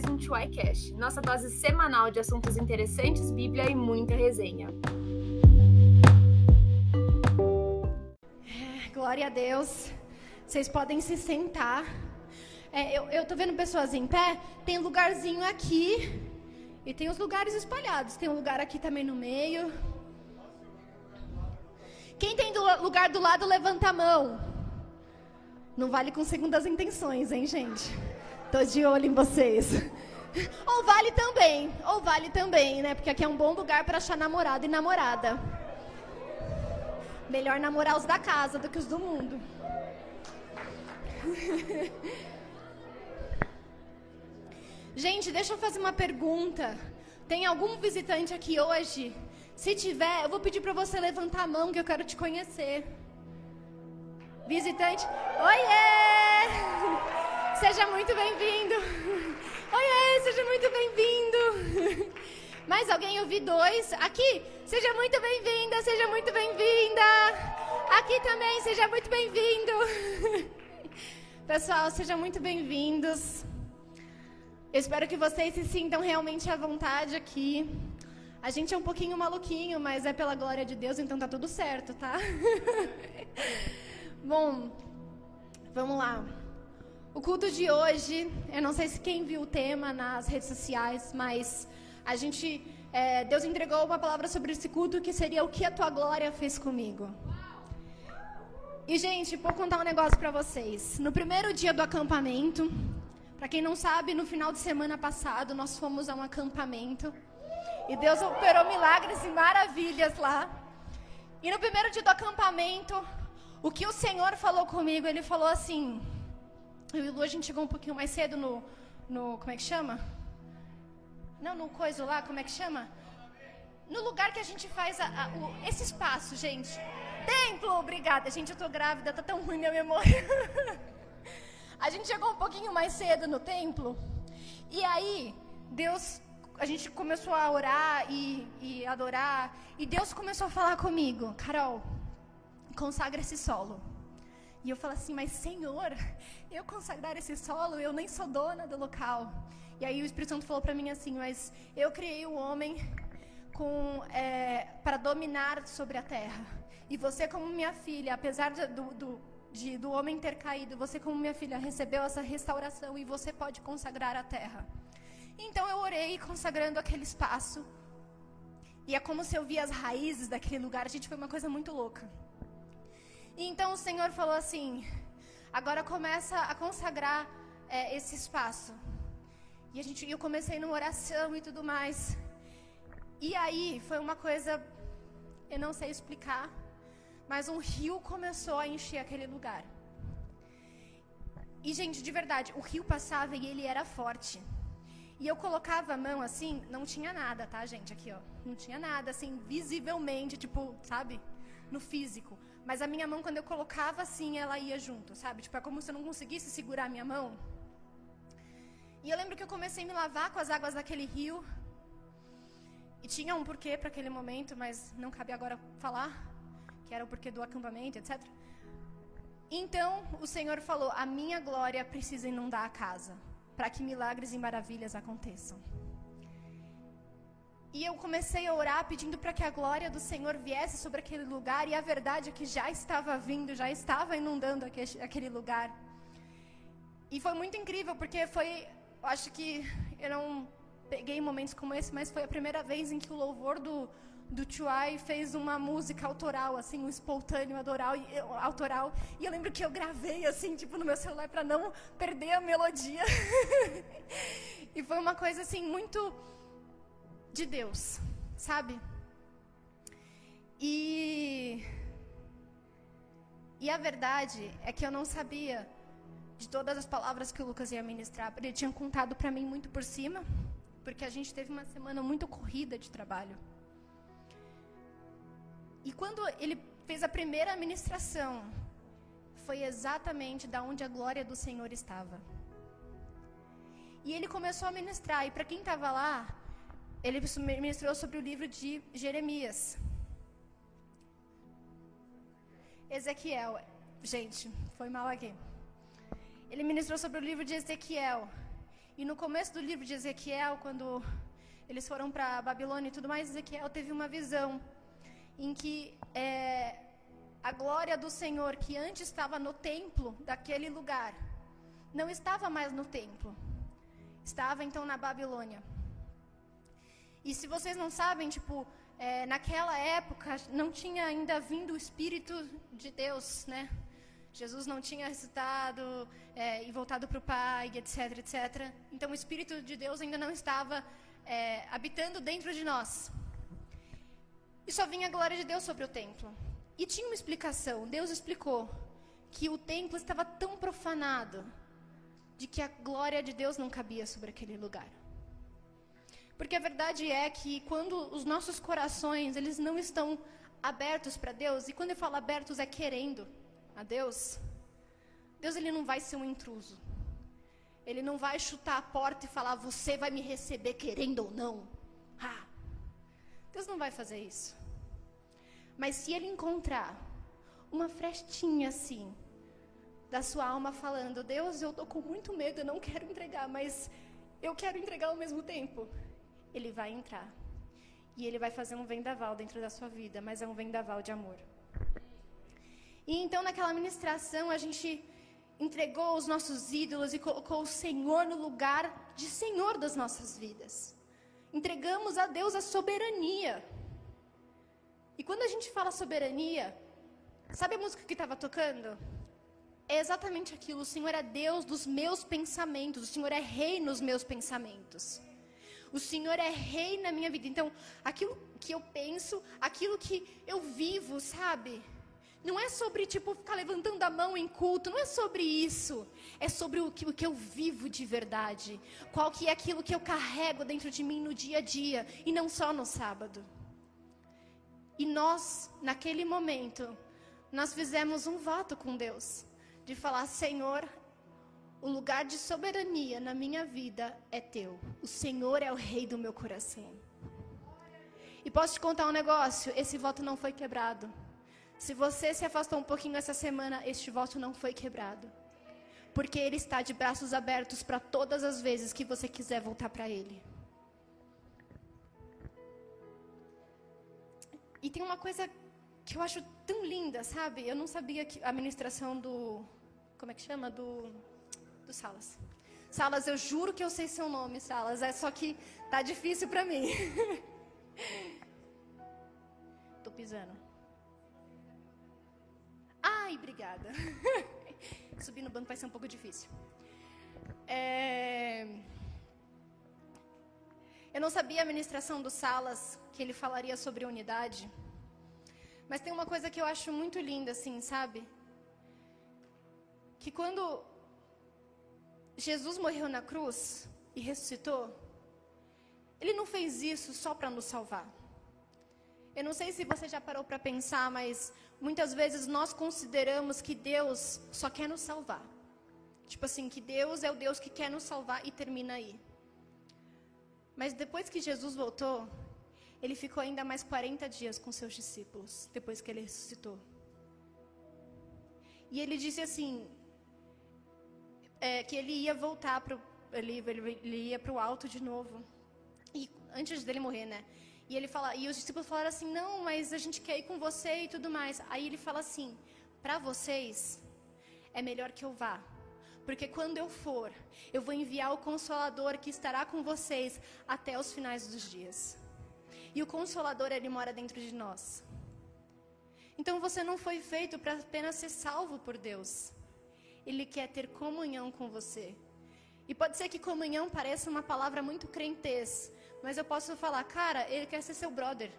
mais um Chuai Cash, nossa dose semanal de assuntos interessantes, Bíblia e muita resenha. Glória a Deus. Vocês podem se sentar. É, eu, eu tô vendo pessoas em pé. Tem lugarzinho aqui e tem os lugares espalhados. Tem um lugar aqui também no meio. Quem tem do lugar do lado, levanta a mão. Não vale com segundas intenções, hein, gente? Tô de olho em vocês. Ou vale também, ou vale também, né? Porque aqui é um bom lugar para achar namorado e namorada. Melhor namorar os da casa do que os do mundo. Gente, deixa eu fazer uma pergunta. Tem algum visitante aqui hoje se tiver, eu vou pedir para você levantar a mão que eu quero te conhecer. Visitante, oiê! Seja muito bem-vindo. Oiê, seja muito bem-vindo. Mais alguém? Eu vi dois. Aqui, seja muito bem-vinda, seja muito bem-vinda. Aqui também, seja muito bem-vindo. Pessoal, sejam muito bem-vindos. Eu espero que vocês se sintam realmente à vontade aqui. A gente é um pouquinho maluquinho, mas é pela glória de Deus, então tá tudo certo, tá? Bom, vamos lá. O culto de hoje, eu não sei se quem viu o tema nas redes sociais, mas a gente, é, Deus entregou uma palavra sobre esse culto que seria o que a tua glória fez comigo. E gente, vou contar um negócio para vocês. No primeiro dia do acampamento, para quem não sabe, no final de semana passado nós fomos a um acampamento. E Deus operou milagres e maravilhas lá. E no primeiro dia do acampamento, o que o Senhor falou comigo, ele falou assim. Eu e Lu, a gente chegou um pouquinho mais cedo no. no como é que chama? Não, no coisa lá, como é que chama? No lugar que a gente faz a, a, o, esse espaço, gente. Templo, obrigada. Gente, eu tô grávida, tá tão ruim minha memória. a gente chegou um pouquinho mais cedo no templo. E aí, Deus a gente começou a orar e, e adorar, e Deus começou a falar comigo, Carol, consagra esse solo. E eu falei assim, mas Senhor, eu consagrar esse solo, eu nem sou dona do local. E aí o Espírito Santo falou para mim assim, mas eu criei o homem com é, para dominar sobre a terra. E você como minha filha, apesar de, do, do, de, do homem ter caído, você como minha filha recebeu essa restauração e você pode consagrar a terra. Então eu orei consagrando aquele espaço. E é como se eu via as raízes daquele lugar. Gente foi uma coisa muito louca. E então o Senhor falou assim: agora começa a consagrar é, esse espaço. E a gente, eu comecei numa oração e tudo mais. E aí foi uma coisa, eu não sei explicar, mas um rio começou a encher aquele lugar. E gente, de verdade, o rio passava e ele era forte. E eu colocava a mão assim, não tinha nada, tá, gente? Aqui, ó. Não tinha nada, assim, visivelmente, tipo, sabe? No físico. Mas a minha mão, quando eu colocava assim, ela ia junto, sabe? Tipo, é como se eu não conseguisse segurar a minha mão. E eu lembro que eu comecei a me lavar com as águas daquele rio. E tinha um porquê para aquele momento, mas não cabe agora falar, que era o porquê do acampamento, etc. Então, o Senhor falou: "A minha glória precisa inundar a casa" para que milagres e maravilhas aconteçam. E eu comecei a orar pedindo para que a glória do Senhor viesse sobre aquele lugar, e a verdade é que já estava vindo, já estava inundando aquele lugar. E foi muito incrível, porque foi, acho que eu não peguei momentos como esse, mas foi a primeira vez em que o louvor do, do Chuai fez uma música autoral, assim, um espontâneo adoral, autoral. E eu lembro que eu gravei, assim, tipo, no meu celular para não perder a melodia. e foi uma coisa, assim, muito de Deus, sabe? E. E a verdade é que eu não sabia de todas as palavras que o Lucas ia ministrar. Ele tinha contado para mim muito por cima, porque a gente teve uma semana muito corrida de trabalho. E quando ele fez a primeira ministração, foi exatamente da onde a glória do Senhor estava. E ele começou a ministrar, e para quem estava lá, ele ministrou sobre o livro de Jeremias. Ezequiel, gente, foi mal aqui. Ele ministrou sobre o livro de Ezequiel. E no começo do livro de Ezequiel, quando eles foram para Babilônia e tudo mais, Ezequiel teve uma visão em que é, a glória do Senhor, que antes estava no templo daquele lugar, não estava mais no templo, estava então na Babilônia. E se vocês não sabem, tipo, é, naquela época não tinha ainda vindo o Espírito de Deus, né? Jesus não tinha ressuscitado é, e voltado para o Pai, etc, etc. Então o Espírito de Deus ainda não estava é, habitando dentro de nós. E só vinha a glória de Deus sobre o templo. E tinha uma explicação. Deus explicou que o templo estava tão profanado de que a glória de Deus não cabia sobre aquele lugar. Porque a verdade é que quando os nossos corações, eles não estão abertos para Deus, e quando eu falo abertos é querendo a Deus, Deus ele não vai ser um intruso. Ele não vai chutar a porta e falar você vai me receber querendo ou não. Ah, Deus não vai fazer isso. Mas se ele encontrar uma frestinha assim da sua alma falando, Deus, eu tô com muito medo, eu não quero entregar, mas eu quero entregar ao mesmo tempo. Ele vai entrar. E ele vai fazer um vendaval dentro da sua vida, mas é um vendaval de amor. E então naquela ministração a gente entregou os nossos ídolos e colocou o Senhor no lugar de Senhor das nossas vidas. Entregamos a Deus a soberania. E quando a gente fala soberania, sabe a música que estava tocando? É exatamente aquilo. O Senhor é Deus dos meus pensamentos. O Senhor é rei nos meus pensamentos. O Senhor é rei na minha vida. Então, aquilo que eu penso, aquilo que eu vivo, sabe? Não é sobre, tipo, ficar levantando a mão em culto. Não é sobre isso. É sobre o que, o que eu vivo de verdade. Qual que é aquilo que eu carrego dentro de mim no dia a dia. E não só no sábado. E nós, naquele momento, nós fizemos um voto com Deus. De falar, Senhor, o lugar de soberania na minha vida é teu. O Senhor é o rei do meu coração. E posso te contar um negócio? Esse voto não foi quebrado. Se você se afastou um pouquinho essa semana, este voto não foi quebrado. Porque Ele está de braços abertos para todas as vezes que você quiser voltar para Ele. E tem uma coisa que eu acho tão linda, sabe? Eu não sabia que a administração do. Como é que chama? Do. Do Salas. Salas, eu juro que eu sei seu nome, Salas. É só que tá difícil para mim. Tô pisando. Ai, obrigada. Subir no banco vai ser um pouco difícil. É... Eu não sabia a ministração do Salas, que ele falaria sobre unidade. Mas tem uma coisa que eu acho muito linda, assim, sabe? Que quando Jesus morreu na cruz e ressuscitou, ele não fez isso só para nos salvar. Eu não sei se você já parou para pensar, mas muitas vezes nós consideramos que Deus só quer nos salvar. Tipo assim, que Deus é o Deus que quer nos salvar e termina aí. Mas depois que Jesus voltou, ele ficou ainda mais 40 dias com seus discípulos, depois que ele ressuscitou. E ele disse assim, é, que ele ia voltar para ele, ele, ele ia para o alto de novo. E antes dele morrer, né? E ele fala, e os discípulos falaram assim: "Não, mas a gente quer ir com você e tudo mais". Aí ele fala assim: "Para vocês é melhor que eu vá, porque quando eu for, eu vou enviar o consolador que estará com vocês até os finais dos dias". E o consolador ele mora dentro de nós. Então você não foi feito para apenas ser salvo por Deus. Ele quer ter comunhão com você. E pode ser que comunhão pareça uma palavra muito crentez, mas eu posso falar, cara, ele quer ser seu brother.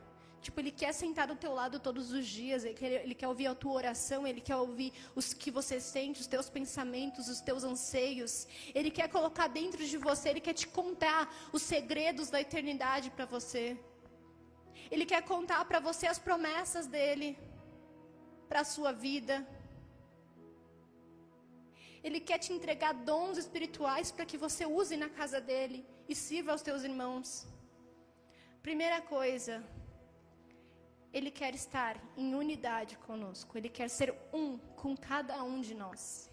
Tipo, ele quer sentar do teu lado todos os dias, ele quer, ele quer ouvir a tua oração, ele quer ouvir os que você sente, os teus pensamentos, os teus anseios. Ele quer colocar dentro de você, ele quer te contar os segredos da eternidade para você. Ele quer contar para você as promessas dele para a sua vida. Ele quer te entregar dons espirituais para que você use na casa dele e sirva aos teus irmãos. Primeira coisa, ele quer estar em unidade conosco, ele quer ser um com cada um de nós.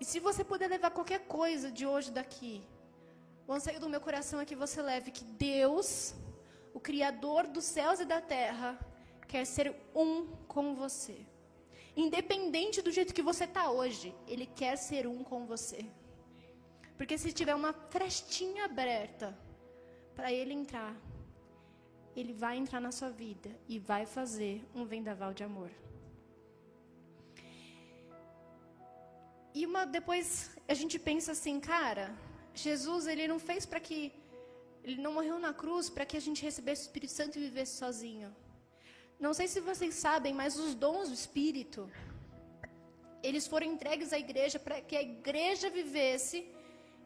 E se você puder levar qualquer coisa de hoje daqui, o anseio do meu coração é que você leve que Deus, o Criador dos céus e da terra, quer ser um com você. Independente do jeito que você está hoje, Ele quer ser um com você. Porque se tiver uma frestinha aberta para Ele entrar, Ele vai entrar na sua vida e vai fazer um vendaval de amor. E uma, depois a gente pensa assim, cara, Jesus ele não fez para que ele não morreu na cruz para que a gente recebesse o Espírito Santo e vivesse sozinho. Não sei se vocês sabem, mas os dons do Espírito eles foram entregues à igreja para que a igreja vivesse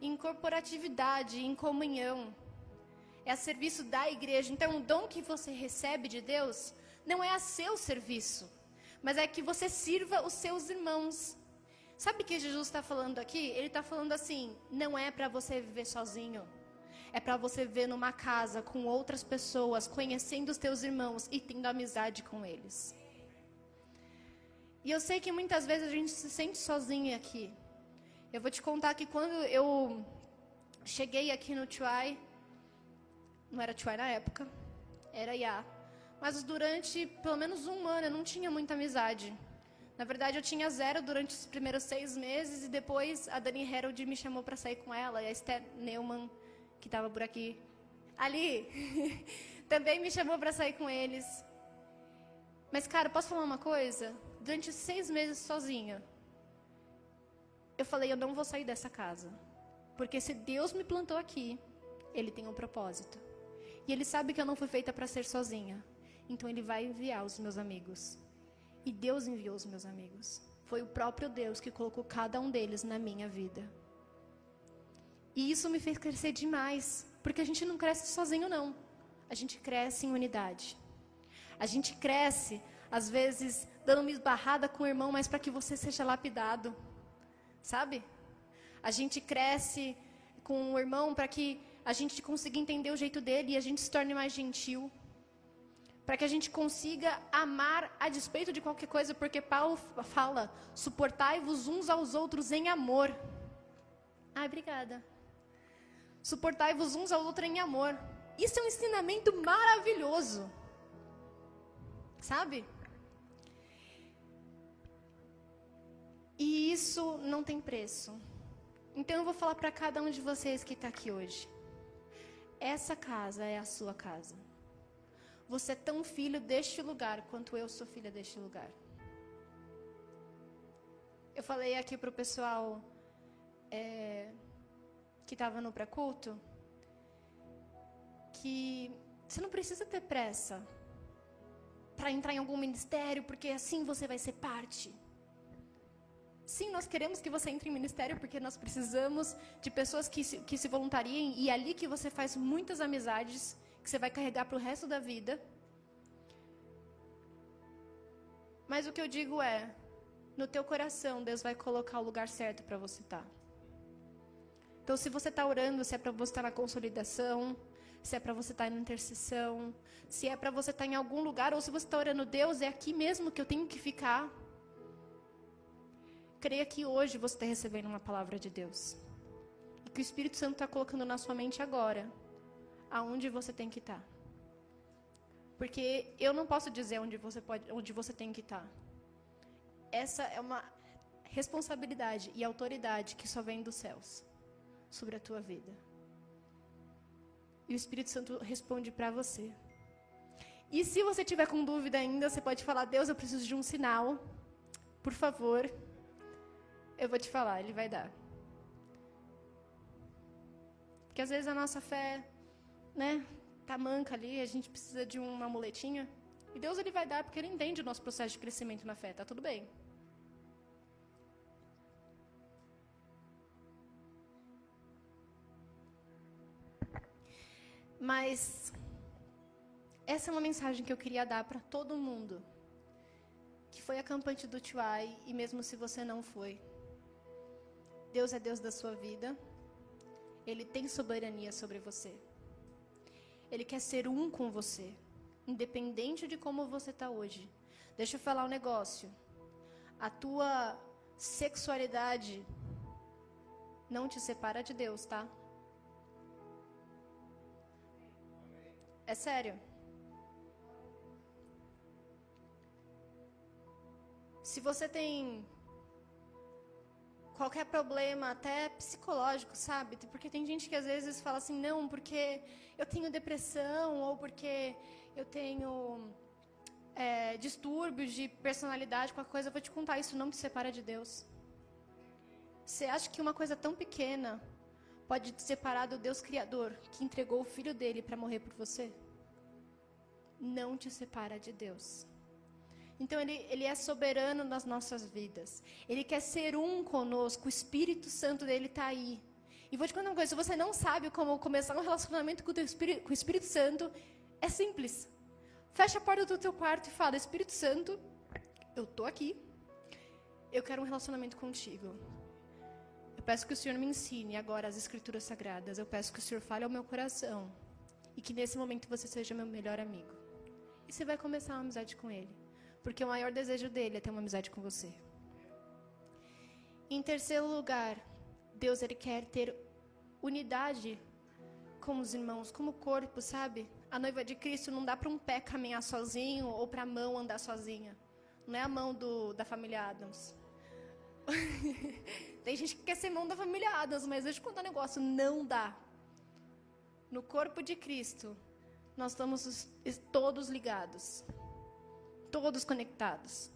em corporatividade, em comunhão. É a serviço da igreja. Então, o dom que você recebe de Deus não é a seu serviço, mas é que você sirva os seus irmãos. Sabe o que Jesus está falando aqui? Ele está falando assim: não é para você viver sozinho. É para você viver numa casa com outras pessoas, conhecendo os teus irmãos e tendo amizade com eles. E eu sei que muitas vezes a gente se sente sozinho aqui. Eu vou te contar que quando eu cheguei aqui no Chuai, não era Chuai na época, era Iá. Mas durante pelo menos um ano eu não tinha muita amizade. Na verdade, eu tinha zero durante os primeiros seis meses e depois a Dani Harold me chamou para sair com ela e a Esther Neumann, que estava por aqui, ali, também me chamou para sair com eles. Mas, cara, posso falar uma coisa? Durante seis meses sozinha, eu falei: eu não vou sair dessa casa. Porque se Deus me plantou aqui, Ele tem um propósito. E Ele sabe que eu não fui feita para ser sozinha. Então Ele vai enviar os meus amigos. E Deus enviou os meus amigos. Foi o próprio Deus que colocou cada um deles na minha vida. E isso me fez crescer demais. Porque a gente não cresce sozinho, não. A gente cresce em unidade. A gente cresce, às vezes, dando uma esbarrada com o irmão, mas para que você seja lapidado. Sabe? A gente cresce com o irmão para que a gente consiga entender o jeito dele e a gente se torne mais gentil para que a gente consiga amar a despeito de qualquer coisa, porque Paulo fala: suportai-vos uns aos outros em amor. Ah, obrigada. Suportai-vos uns aos outros em amor. Isso é um ensinamento maravilhoso. Sabe? E isso não tem preço. Então eu vou falar para cada um de vocês que está aqui hoje. Essa casa é a sua casa. Você é tão filho deste lugar quanto eu sou filha deste lugar. Eu falei aqui para o pessoal é, que estava no pré-culto que você não precisa ter pressa para entrar em algum ministério, porque assim você vai ser parte. Sim, nós queremos que você entre em ministério porque nós precisamos de pessoas que se, que se voluntariem e é ali que você faz muitas amizades que você vai carregar para o resto da vida. Mas o que eu digo é, no teu coração Deus vai colocar o lugar certo para você estar. Tá. Então, se você está orando, se é para você estar tá na consolidação, se é para você estar tá na intercessão, se é para você estar em algum lugar, ou se você está orando, Deus, é aqui mesmo que eu tenho que ficar. Creia que hoje você está recebendo uma palavra de Deus. E que o Espírito Santo está colocando na sua mente agora aonde você tem que estar. Tá. Porque eu não posso dizer onde você, pode, onde você tem que estar. Tá. Essa é uma responsabilidade e autoridade que só vem dos céus sobre a tua vida. E o Espírito Santo responde para você. E se você tiver com dúvida ainda, você pode falar: Deus, eu preciso de um sinal. Por favor. Eu vou te falar, Ele vai dar. Porque às vezes a nossa fé né, tá manca ali, a gente precisa de uma muletinha. E Deus ele vai dar porque ele entende o nosso processo de crescimento na fé, tá tudo bem. Mas essa é uma mensagem que eu queria dar para todo mundo que foi acampante do Tuai e mesmo se você não foi. Deus é Deus da sua vida. Ele tem soberania sobre você. Ele quer ser um com você, independente de como você está hoje. Deixa eu falar um negócio. A tua sexualidade não te separa de Deus, tá? É sério. Se você tem qualquer problema, até psicológico, sabe? Porque tem gente que às vezes fala assim, não, porque eu tenho depressão ou porque eu tenho é, distúrbios de personalidade, qualquer coisa, eu vou te contar, isso não te separa de Deus. Você acha que uma coisa tão pequena pode te separar do Deus Criador que entregou o filho dele para morrer por você? Não te separa de Deus. Então ele, ele é soberano nas nossas vidas. Ele quer ser um conosco. O Espírito Santo dele está aí. E vou te contar uma coisa: se você não sabe como começar um relacionamento com o, Espírito, com o Espírito Santo, é simples. Fecha a porta do teu quarto e fala: Espírito Santo, eu tô aqui. Eu quero um relacionamento contigo. Peço que o Senhor me ensine agora as Escrituras Sagradas. Eu peço que o Senhor fale ao meu coração. E que nesse momento você seja meu melhor amigo. E você vai começar uma amizade com Ele. Porque o maior desejo dele é ter uma amizade com você. Em terceiro lugar, Deus ele quer ter unidade com os irmãos, como corpo, sabe? A noiva de Cristo não dá para um pé caminhar sozinho ou para a mão andar sozinha. Não é a mão do, da família Adams. Tem gente que quer ser mão da família Adams, mas deixa eu contar um negócio, não dá. No corpo de Cristo, nós estamos todos ligados todos conectados.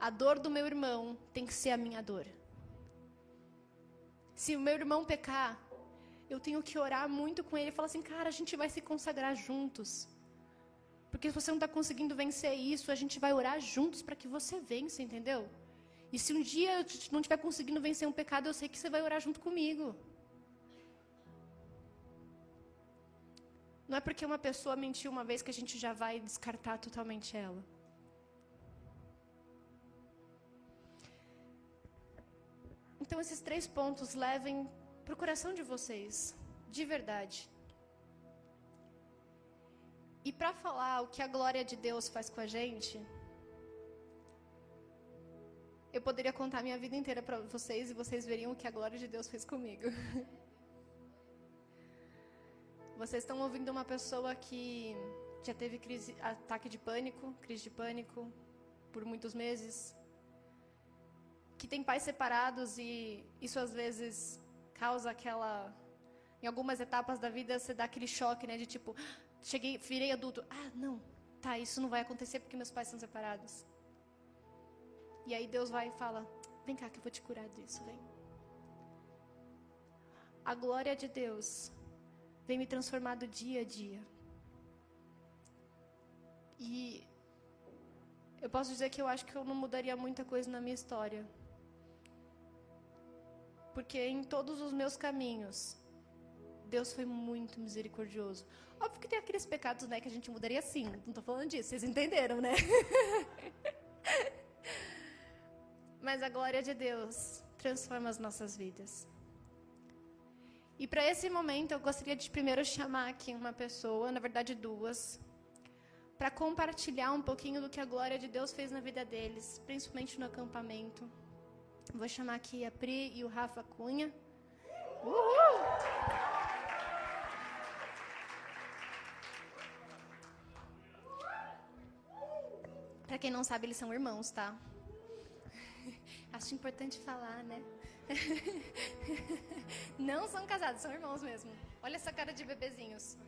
A dor do meu irmão tem que ser a minha dor. Se o meu irmão pecar, eu tenho que orar muito com ele e falar assim, cara, a gente vai se consagrar juntos. Porque se você não está conseguindo vencer isso, a gente vai orar juntos para que você vença, entendeu? E se um dia eu não estiver conseguindo vencer um pecado, eu sei que você vai orar junto comigo. Não é porque uma pessoa mentiu uma vez que a gente já vai descartar totalmente ela. Então, esses três pontos levem para o coração de vocês, de verdade. E para falar o que a glória de Deus faz com a gente, eu poderia contar minha vida inteira para vocês e vocês veriam o que a glória de Deus fez comigo. Vocês estão ouvindo uma pessoa que já teve crise, ataque de pânico, crise de pânico por muitos meses, que tem pais separados e isso às vezes causa aquela. Em algumas etapas da vida você dá aquele choque, né? De tipo, cheguei, virei adulto. Ah, não, tá, isso não vai acontecer porque meus pais são separados. E aí Deus vai e fala: Vem cá que eu vou te curar disso, vem. A glória de Deus vem me transformar do dia a dia. E eu posso dizer que eu acho que eu não mudaria muita coisa na minha história porque em todos os meus caminhos, Deus foi muito misericordioso. Óbvio que tem aqueles pecados, né, que a gente mudaria sim. Não tô falando disso, vocês entenderam, né? Mas a glória de Deus transforma as nossas vidas. E para esse momento, eu gostaria de primeiro chamar aqui uma pessoa, na verdade duas, para compartilhar um pouquinho do que a glória de Deus fez na vida deles, principalmente no acampamento. Vou chamar aqui a Pri e o Rafa Cunha. Uhul! Para quem não sabe, eles são irmãos, tá? Acho importante falar, né? Não são casados, são irmãos mesmo. Olha essa cara de bebezinhos.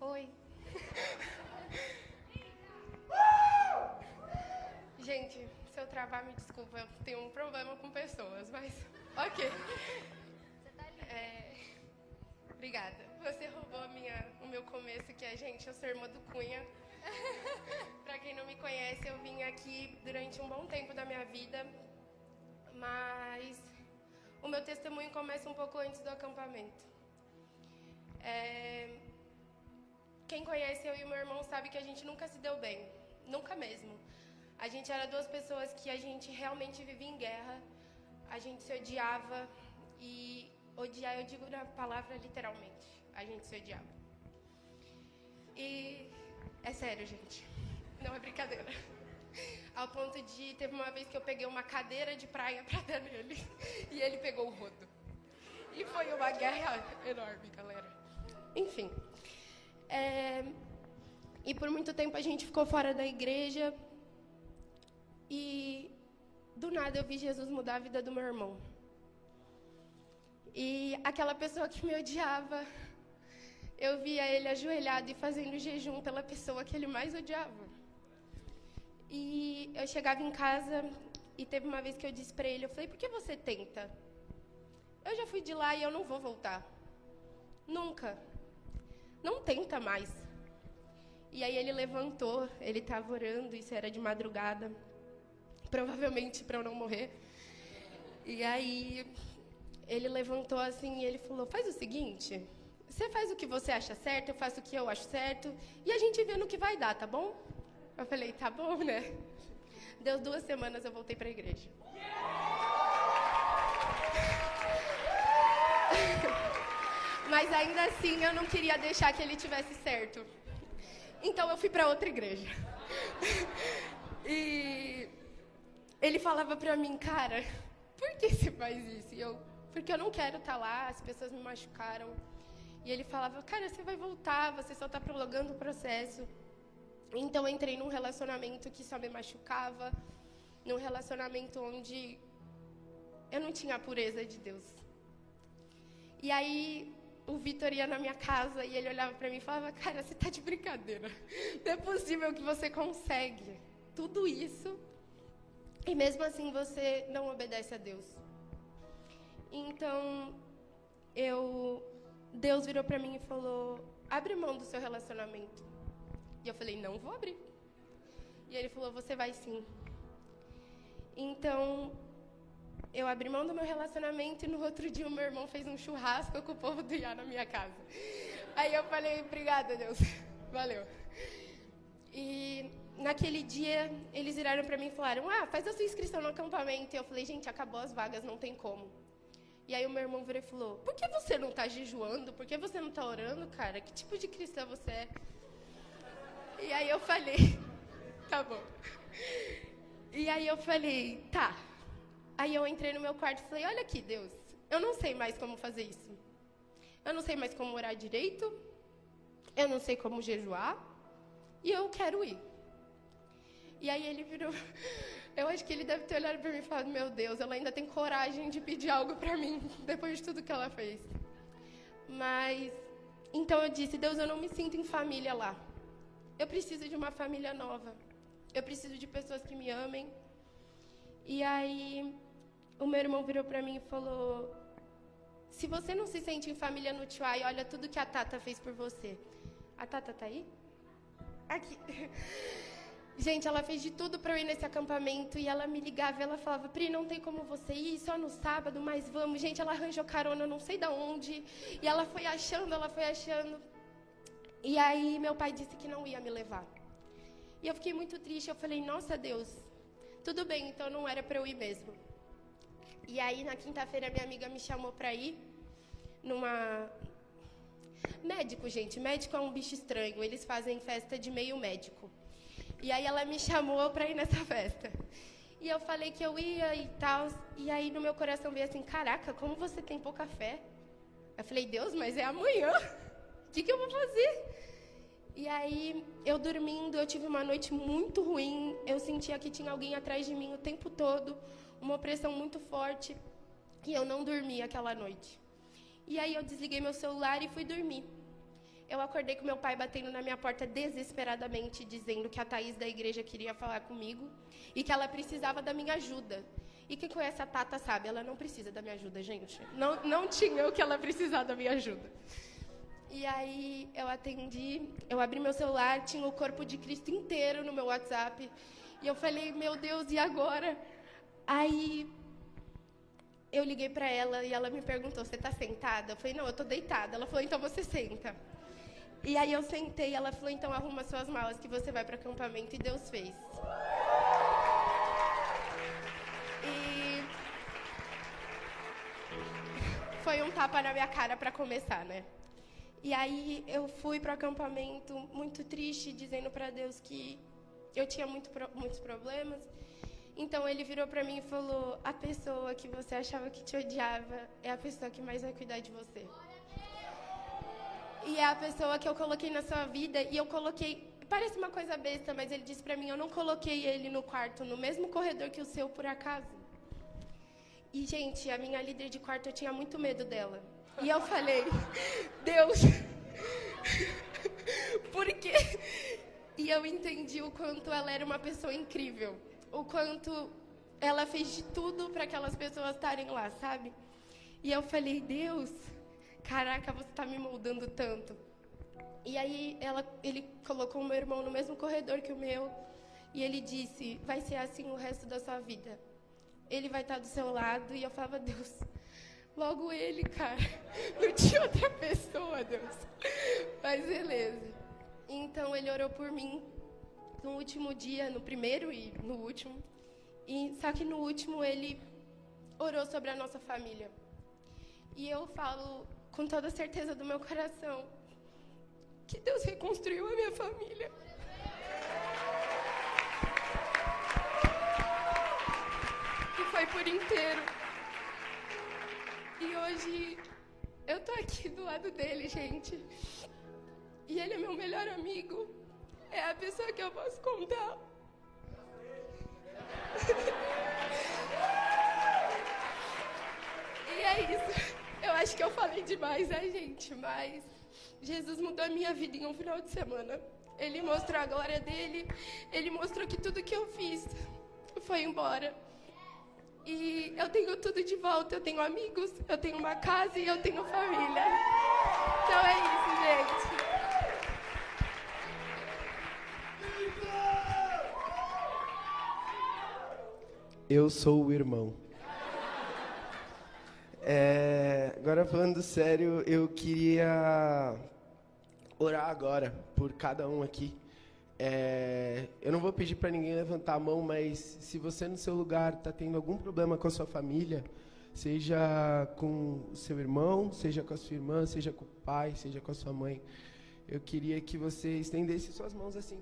Oi. Gente, se eu travar, me desculpa, eu tenho um problema com pessoas, mas ok. Você tá ali. É... Obrigada. Você roubou minha, o meu começo, que é, gente, eu sou irmã do Cunha. pra quem não me conhece, eu vim aqui durante um bom tempo da minha vida, mas o meu testemunho começa um pouco antes do acampamento. É... Quem conhece eu e meu irmão sabe que a gente nunca se deu bem, nunca mesmo. A gente era duas pessoas que a gente realmente vivia em guerra. A gente se odiava e odiar, eu digo na palavra literalmente. A gente se odiava. E é sério, gente. Não é brincadeira. Ao ponto de, teve uma vez que eu peguei uma cadeira de praia pra dar nele. E ele pegou o rodo. E foi uma guerra enorme, galera. Enfim. É, e por muito tempo a gente ficou fora da igreja. E do nada eu vi Jesus mudar a vida do meu irmão. E aquela pessoa que me odiava, eu via ele ajoelhado e fazendo jejum pela pessoa que ele mais odiava. E eu chegava em casa e teve uma vez que eu disse para ele, eu falei, por que você tenta? Eu já fui de lá e eu não vou voltar. Nunca. Não tenta mais. E aí ele levantou, ele estava orando, isso era de madrugada, provavelmente para eu não morrer. E aí ele levantou assim e ele falou: Faz o seguinte, você faz o que você acha certo, eu faço o que eu acho certo, e a gente vê no que vai dar, tá bom? Eu falei: Tá bom, né? Deu duas semanas, eu voltei para a igreja. Mas ainda assim, eu não queria deixar que ele tivesse certo. Então eu fui para outra igreja. E ele falava para mim, cara, por que você faz isso? E eu, porque eu não quero estar tá lá, as pessoas me machucaram. E ele falava, cara, você vai voltar, você só está prolongando o processo. Então entrei num relacionamento que só me machucava, num relacionamento onde eu não tinha a pureza de Deus. E aí o Vitor ia na minha casa e ele olhava para mim e falava, cara, você está de brincadeira. Não é possível que você consegue tudo isso e mesmo assim você não obedece a Deus. Então, eu Deus virou para mim e falou: "Abre mão do seu relacionamento". E eu falei: "Não vou abrir". E ele falou: "Você vai sim". Então, eu abri mão do meu relacionamento e no outro dia o meu irmão fez um churrasco com o povo do Iá na minha casa. Aí eu falei: "Obrigada, Deus. Valeu". E naquele dia, eles viraram para mim e falaram: Ah, faz a sua inscrição no acampamento. E eu falei: Gente, acabou as vagas, não tem como. E aí o meu irmão virou e falou: Por que você não está jejuando? Por que você não está orando, cara? Que tipo de cristã você é? E aí eu falei: Tá bom. E aí eu falei: Tá. Aí eu entrei no meu quarto e falei: Olha aqui, Deus, eu não sei mais como fazer isso. Eu não sei mais como orar direito. Eu não sei como jejuar. E eu quero ir. E aí ele virou. Eu acho que ele deve ter olhado para mim e falado: Meu Deus, ela ainda tem coragem de pedir algo para mim, depois de tudo que ela fez. Mas. Então eu disse: Deus, eu não me sinto em família lá. Eu preciso de uma família nova. Eu preciso de pessoas que me amem. E aí o meu irmão virou para mim e falou: Se você não se sente em família no Tchuai, olha tudo que a Tata fez por você. A Tata tá aí? Aqui. Gente, ela fez de tudo para eu ir nesse acampamento e ela me ligava ela falava: Pri, não tem como você ir, só no sábado, mas vamos. Gente, ela arranjou carona, não sei da onde. E ela foi achando, ela foi achando. E aí meu pai disse que não ia me levar. E eu fiquei muito triste. Eu falei: Nossa Deus, tudo bem, então não era para eu ir mesmo. E aí na quinta-feira minha amiga me chamou para ir numa médico, gente. Médico é um bicho estranho. Eles fazem festa de meio médico. E aí ela me chamou para ir nessa festa. E eu falei que eu ia e tal. E aí no meu coração veio assim: caraca, como você tem pouca fé? Eu falei: Deus, mas é amanhã. O que, que eu vou fazer? E aí, eu dormindo, eu tive uma noite muito ruim. Eu sentia que tinha alguém atrás de mim o tempo todo, uma opressão muito forte. E eu não dormi aquela noite. E aí, eu desliguei meu celular e fui dormir eu acordei com meu pai batendo na minha porta desesperadamente, dizendo que a Thaís da igreja queria falar comigo e que ela precisava da minha ajuda. E quem conhece a Tata sabe, ela não precisa da minha ajuda, gente. Não, não tinha o que ela precisar da minha ajuda. E aí eu atendi, eu abri meu celular, tinha o corpo de Cristo inteiro no meu WhatsApp. E eu falei, meu Deus, e agora? Aí eu liguei para ela e ela me perguntou: Você está sentada? Eu falei: Não, eu estou deitada. Ela falou: Então você senta. E aí eu sentei, ela falou, então arruma suas malas que você vai para acampamento e Deus fez. E foi um tapa na minha cara para começar, né? E aí eu fui para o acampamento muito triste, dizendo para Deus que eu tinha muito, muitos problemas. Então ele virou para mim e falou: a pessoa que você achava que te odiava é a pessoa que mais vai cuidar de você. E é a pessoa que eu coloquei na sua vida e eu coloquei. Parece uma coisa besta, mas ele disse para mim: eu não coloquei ele no quarto, no mesmo corredor que o seu, por acaso. E, gente, a minha líder de quarto, eu tinha muito medo dela. E eu falei: Deus, por quê? E eu entendi o quanto ela era uma pessoa incrível. O quanto ela fez de tudo para aquelas pessoas estarem lá, sabe? E eu falei: Deus caraca, você está me moldando tanto. E aí ela, ele colocou o meu irmão no mesmo corredor que o meu e ele disse, vai ser assim o resto da sua vida. Ele vai estar do seu lado e eu falava, Deus, logo ele, cara. Não tinha outra pessoa, Deus. Mas beleza. Então ele orou por mim no último dia, no primeiro e no último. E só que no último ele orou sobre a nossa família. E eu falo com toda a certeza do meu coração que Deus reconstruiu a minha família. E foi por inteiro. E hoje eu tô aqui do lado dele, gente. E ele é meu melhor amigo. É a pessoa que eu posso contar. e é isso. Eu acho que eu falei demais, né, gente? Mas Jesus mudou a minha vida em um final de semana. Ele mostrou a glória dele, ele mostrou que tudo que eu fiz foi embora. E eu tenho tudo de volta. Eu tenho amigos, eu tenho uma casa e eu tenho família. Então é isso, gente. Eu sou o irmão. É, agora falando sério, eu queria orar agora por cada um aqui. É, eu não vou pedir para ninguém levantar a mão, mas se você no seu lugar está tendo algum problema com a sua família, seja com o seu irmão, seja com a sua irmã, seja com o pai, seja com a sua mãe, eu queria que você estendesse suas mãos assim,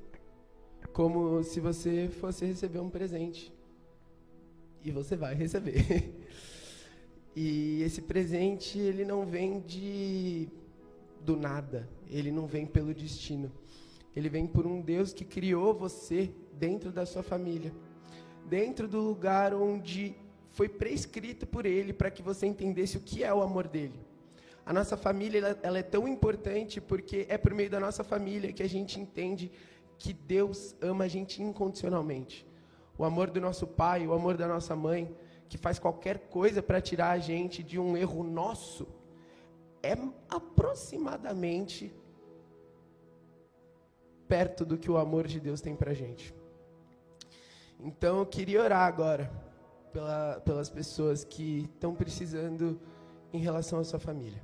como se você fosse receber um presente. E você vai receber. E esse presente, ele não vem de do nada, ele não vem pelo destino. Ele vem por um Deus que criou você dentro da sua família, dentro do lugar onde foi prescrito por ele para que você entendesse o que é o amor dele. A nossa família ela, ela é tão importante porque é por meio da nossa família que a gente entende que Deus ama a gente incondicionalmente. O amor do nosso pai, o amor da nossa mãe, que faz qualquer coisa para tirar a gente de um erro nosso, é aproximadamente perto do que o amor de Deus tem para a gente. Então eu queria orar agora pela, pelas pessoas que estão precisando em relação à sua família.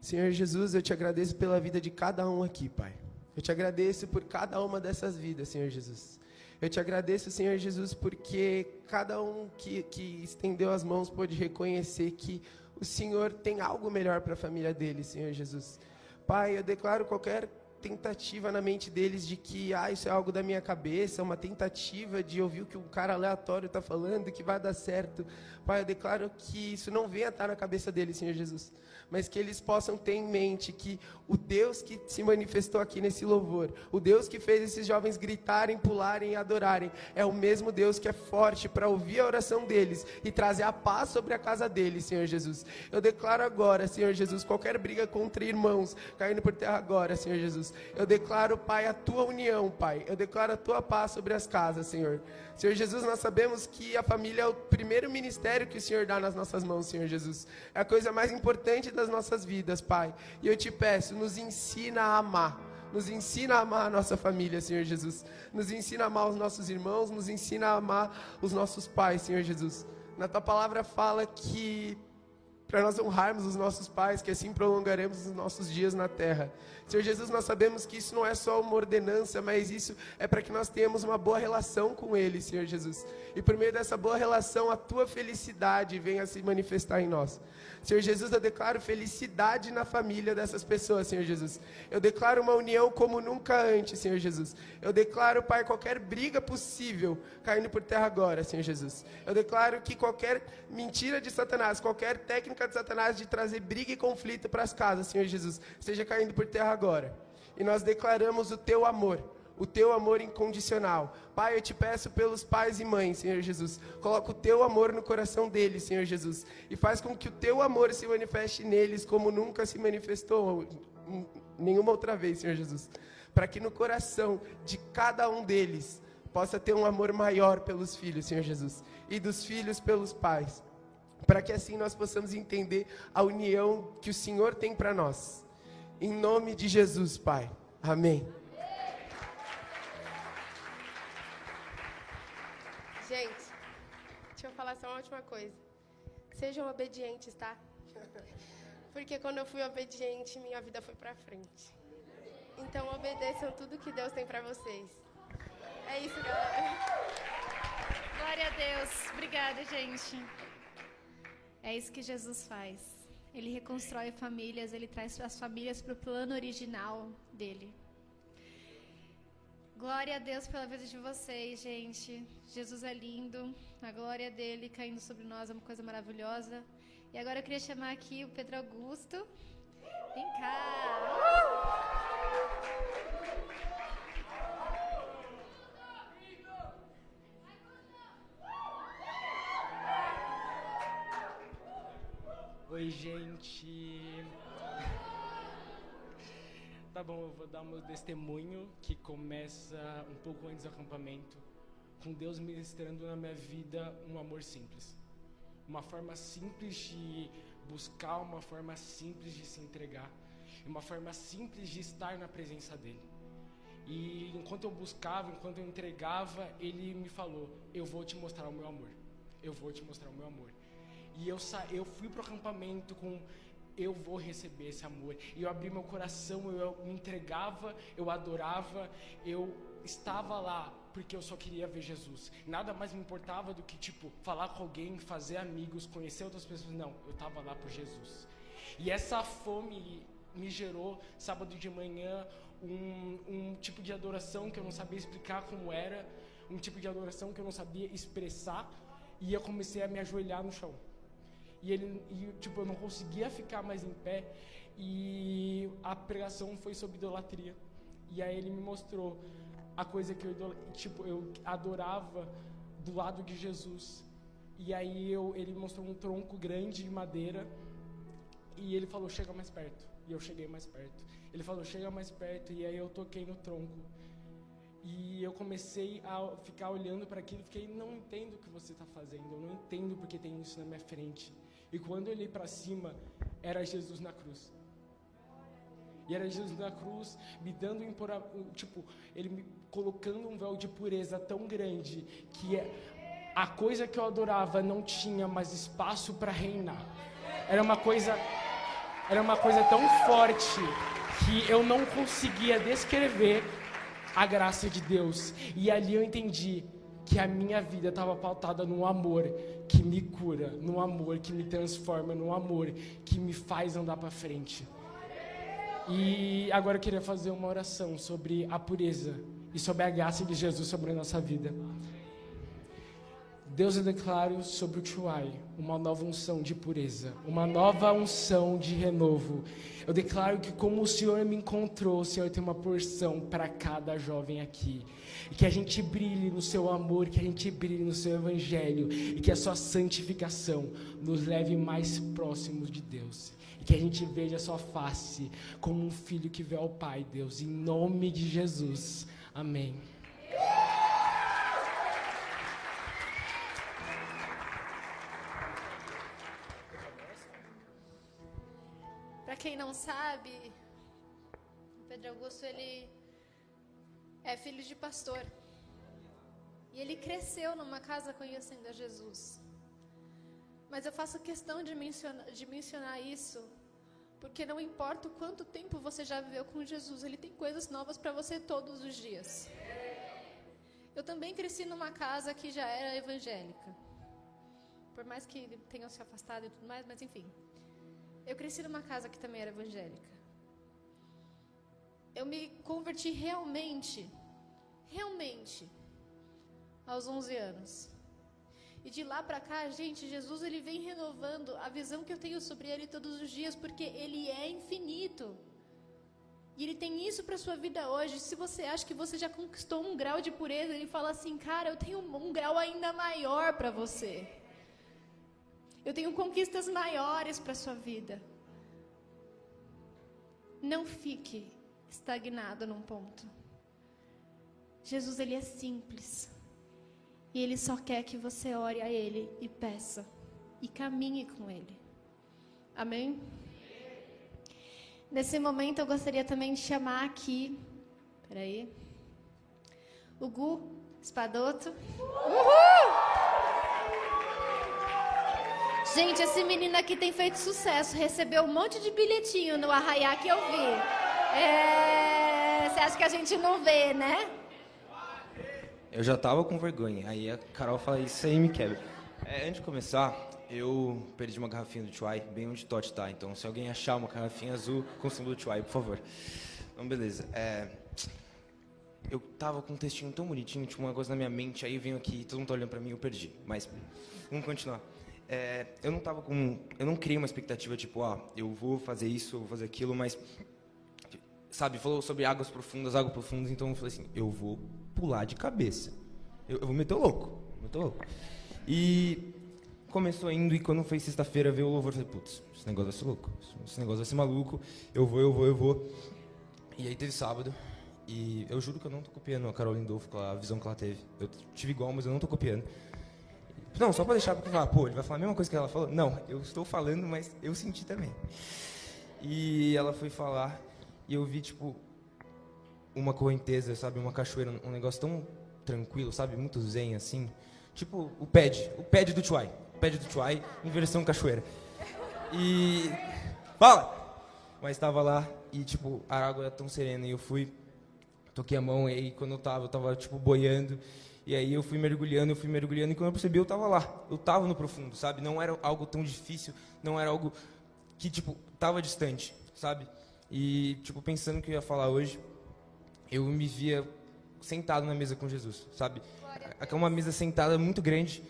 Senhor Jesus, eu te agradeço pela vida de cada um aqui, Pai. Eu te agradeço por cada uma dessas vidas, Senhor Jesus. Eu te agradeço, Senhor Jesus, porque cada um que, que estendeu as mãos pôde reconhecer que o Senhor tem algo melhor para a família dele, Senhor Jesus. Pai, eu declaro qualquer tentativa na mente deles de que ah, isso é algo da minha cabeça, uma tentativa de ouvir o que um cara aleatório está falando, que vai dar certo. Pai, eu declaro que isso não venha estar na cabeça deles, Senhor Jesus mas que eles possam ter em mente que o Deus que se manifestou aqui nesse louvor, o Deus que fez esses jovens gritarem, pularem e adorarem, é o mesmo Deus que é forte para ouvir a oração deles e trazer a paz sobre a casa deles, Senhor Jesus. Eu declaro agora, Senhor Jesus, qualquer briga contra irmãos caindo por terra agora, Senhor Jesus. Eu declaro, Pai, a tua união, Pai. Eu declaro a tua paz sobre as casas, Senhor. Senhor Jesus, nós sabemos que a família é o primeiro ministério que o Senhor dá nas nossas mãos, Senhor Jesus. É a coisa mais importante das nossas vidas, Pai. E eu te peço, nos ensina a amar. Nos ensina a amar a nossa família, Senhor Jesus. Nos ensina a amar os nossos irmãos, nos ensina a amar os nossos pais, Senhor Jesus. Na tua palavra fala que para nós honrarmos os nossos pais, que assim prolongaremos os nossos dias na terra. Senhor Jesus, nós sabemos que isso não é só uma ordenança, mas isso é para que nós tenhamos uma boa relação com Ele, Senhor Jesus. E por meio dessa boa relação, a tua felicidade venha se manifestar em nós. Senhor Jesus, eu declaro felicidade na família dessas pessoas, Senhor Jesus. Eu declaro uma união como nunca antes, Senhor Jesus. Eu declaro, Pai, qualquer briga possível caindo por terra agora, Senhor Jesus. Eu declaro que qualquer mentira de Satanás, qualquer técnica de Satanás de trazer briga e conflito para as casas, Senhor Jesus, esteja caindo por terra agora. E nós declaramos o teu amor o teu amor incondicional. Pai, eu te peço pelos pais e mães, Senhor Jesus. Coloca o teu amor no coração deles, Senhor Jesus. E faz com que o teu amor se manifeste neles como nunca se manifestou nenhuma outra vez, Senhor Jesus. Para que no coração de cada um deles possa ter um amor maior pelos filhos, Senhor Jesus. E dos filhos pelos pais. Para que assim nós possamos entender a união que o Senhor tem para nós. Em nome de Jesus, Pai. Amém. Deixa eu falar só uma última coisa. Sejam obedientes, tá? Porque quando eu fui obediente, minha vida foi pra frente. Então obedeçam tudo que Deus tem para vocês. É isso, galera. Glória a Deus. Obrigada, gente. É isso que Jesus faz. Ele reconstrói famílias, ele traz as famílias para o plano original dele. Glória a Deus pela vida de vocês, gente. Jesus é lindo. A glória dele caindo sobre nós é uma coisa maravilhosa. E agora eu queria chamar aqui o Pedro Augusto. Vem cá. Oi, gente. Tá bom, eu vou dar o meu testemunho que começa um pouco antes do acampamento, com Deus ministrando na minha vida um amor simples. Uma forma simples de buscar, uma forma simples de se entregar, uma forma simples de estar na presença dele. E enquanto eu buscava, enquanto eu entregava, ele me falou: Eu vou te mostrar o meu amor. Eu vou te mostrar o meu amor. E eu, sa eu fui pro acampamento com eu vou receber esse amor. E eu abri meu coração, eu me entregava, eu adorava, eu estava lá porque eu só queria ver Jesus. Nada mais me importava do que, tipo, falar com alguém, fazer amigos, conhecer outras pessoas. Não, eu estava lá por Jesus. E essa fome me gerou, sábado de manhã, um, um tipo de adoração que eu não sabia explicar como era, um tipo de adoração que eu não sabia expressar, e eu comecei a me ajoelhar no chão e ele e, tipo eu não conseguia ficar mais em pé. E a pregação foi sobre idolatria. E aí ele me mostrou a coisa que eu tipo eu adorava do lado de Jesus. E aí eu ele mostrou um tronco grande de madeira. E ele falou chega mais perto. E eu cheguei mais perto. Ele falou chega mais perto. E aí eu toquei no tronco. E eu comecei a ficar olhando para aquilo fiquei, não entendo o que você está fazendo, eu não entendo porque tem isso na minha frente. E quando eu olhei para cima, era Jesus na cruz. E era Jesus na cruz me dando um tipo, ele me colocando um véu de pureza tão grande que é, a coisa que eu adorava não tinha mais espaço para reinar. Era uma coisa era uma coisa tão forte que eu não conseguia descrever a graça de Deus. E ali eu entendi que a minha vida estava pautada no amor que me cura, no amor que me transforma, no amor que me faz andar para frente. E agora eu queria fazer uma oração sobre a pureza e sobre a graça de Jesus sobre a nossa vida. Deus, eu declaro sobre o Chuai uma nova unção de pureza, uma nova unção de renovo. Eu declaro que, como o Senhor me encontrou, o Senhor tem uma porção para cada jovem aqui. E que a gente brilhe no seu amor, que a gente brilhe no seu evangelho, e que a sua santificação nos leve mais próximos de Deus. E que a gente veja a sua face como um filho que vê ao Pai, Deus, em nome de Jesus. Amém. Quem não sabe, Pedro Augusto ele é filho de pastor. E ele cresceu numa casa conhecendo a Jesus. Mas eu faço questão de mencionar, de mencionar isso, porque não importa o quanto tempo você já viveu com Jesus, Ele tem coisas novas para você todos os dias. Eu também cresci numa casa que já era evangélica. Por mais que tenham se afastado e tudo mais, mas enfim. Eu cresci numa casa que também era evangélica. Eu me converti realmente, realmente, aos 11 anos. E de lá para cá, gente, Jesus ele vem renovando a visão que eu tenho sobre ele todos os dias, porque ele é infinito. E ele tem isso para sua vida hoje. Se você acha que você já conquistou um grau de pureza, ele fala assim: "Cara, eu tenho um grau ainda maior para você. Eu tenho conquistas maiores para sua vida." Não fique estagnado num ponto. Jesus ele é simples. E Ele só quer que você ore a Ele e peça. E caminhe com Ele. Amém? Nesse momento eu gostaria também de chamar aqui. Peraí. O Gu Espadoto. Uhul! Gente, esse menino aqui tem feito sucesso. Recebeu um monte de bilhetinho no Arraiá que eu vi. É... Você acha que a gente não vê, né? Eu já tava com vergonha. Aí a Carol fala isso aí me quebra. É, antes de começar, eu perdi uma garrafinha do Chuai, bem onde o Totti tá. Então, se alguém achar uma garrafinha azul com o símbolo do Chuai, por favor. Então, beleza. É, eu tava com um textinho tão bonitinho, tinha uma coisa na minha mente, aí venho aqui, todo mundo tá olhando pra mim, eu perdi. Mas, vamos continuar. É, eu não tava com... Eu não criei uma expectativa, tipo, ah, eu vou fazer isso, eu vou fazer aquilo, mas... Sabe, falou sobre águas profundas, águas profundas, então eu falei assim, eu vou pular de cabeça. Eu, eu vou meter o louco. Meter o louco. E começou indo, e quando foi sexta-feira, veio o louvor, eu falei, putz, esse negócio vai ser louco. Esse negócio vai ser maluco. Eu vou, eu vou, eu vou. E aí teve sábado. E eu juro que eu não tô copiando a Carol Lindolfo a visão que ela teve. Eu tive igual, mas eu não tô copiando. Não, só para deixar porque falar, pô, ele vai falar a mesma coisa que ela falou. Não, eu estou falando, mas eu senti também. E ela foi falar e eu vi tipo uma correnteza, sabe? Uma cachoeira, um negócio tão tranquilo, sabe? Muito zen, assim. Tipo o pad, o pad do Chuai. O pad do Chuai em versão cachoeira. E... Fala! Mas estava lá e, tipo, a água era tão serena e eu fui, toquei a mão e aí quando eu tava, eu tava, tipo, boiando. E aí eu fui mergulhando, eu fui mergulhando e quando eu percebi eu tava lá. Eu tava no profundo, sabe? Não era algo tão difícil, não era algo que, tipo, tava distante, sabe? E, tipo, pensando que eu ia falar hoje, eu me via sentado na mesa com Jesus, sabe? É uma mesa sentada muito grande,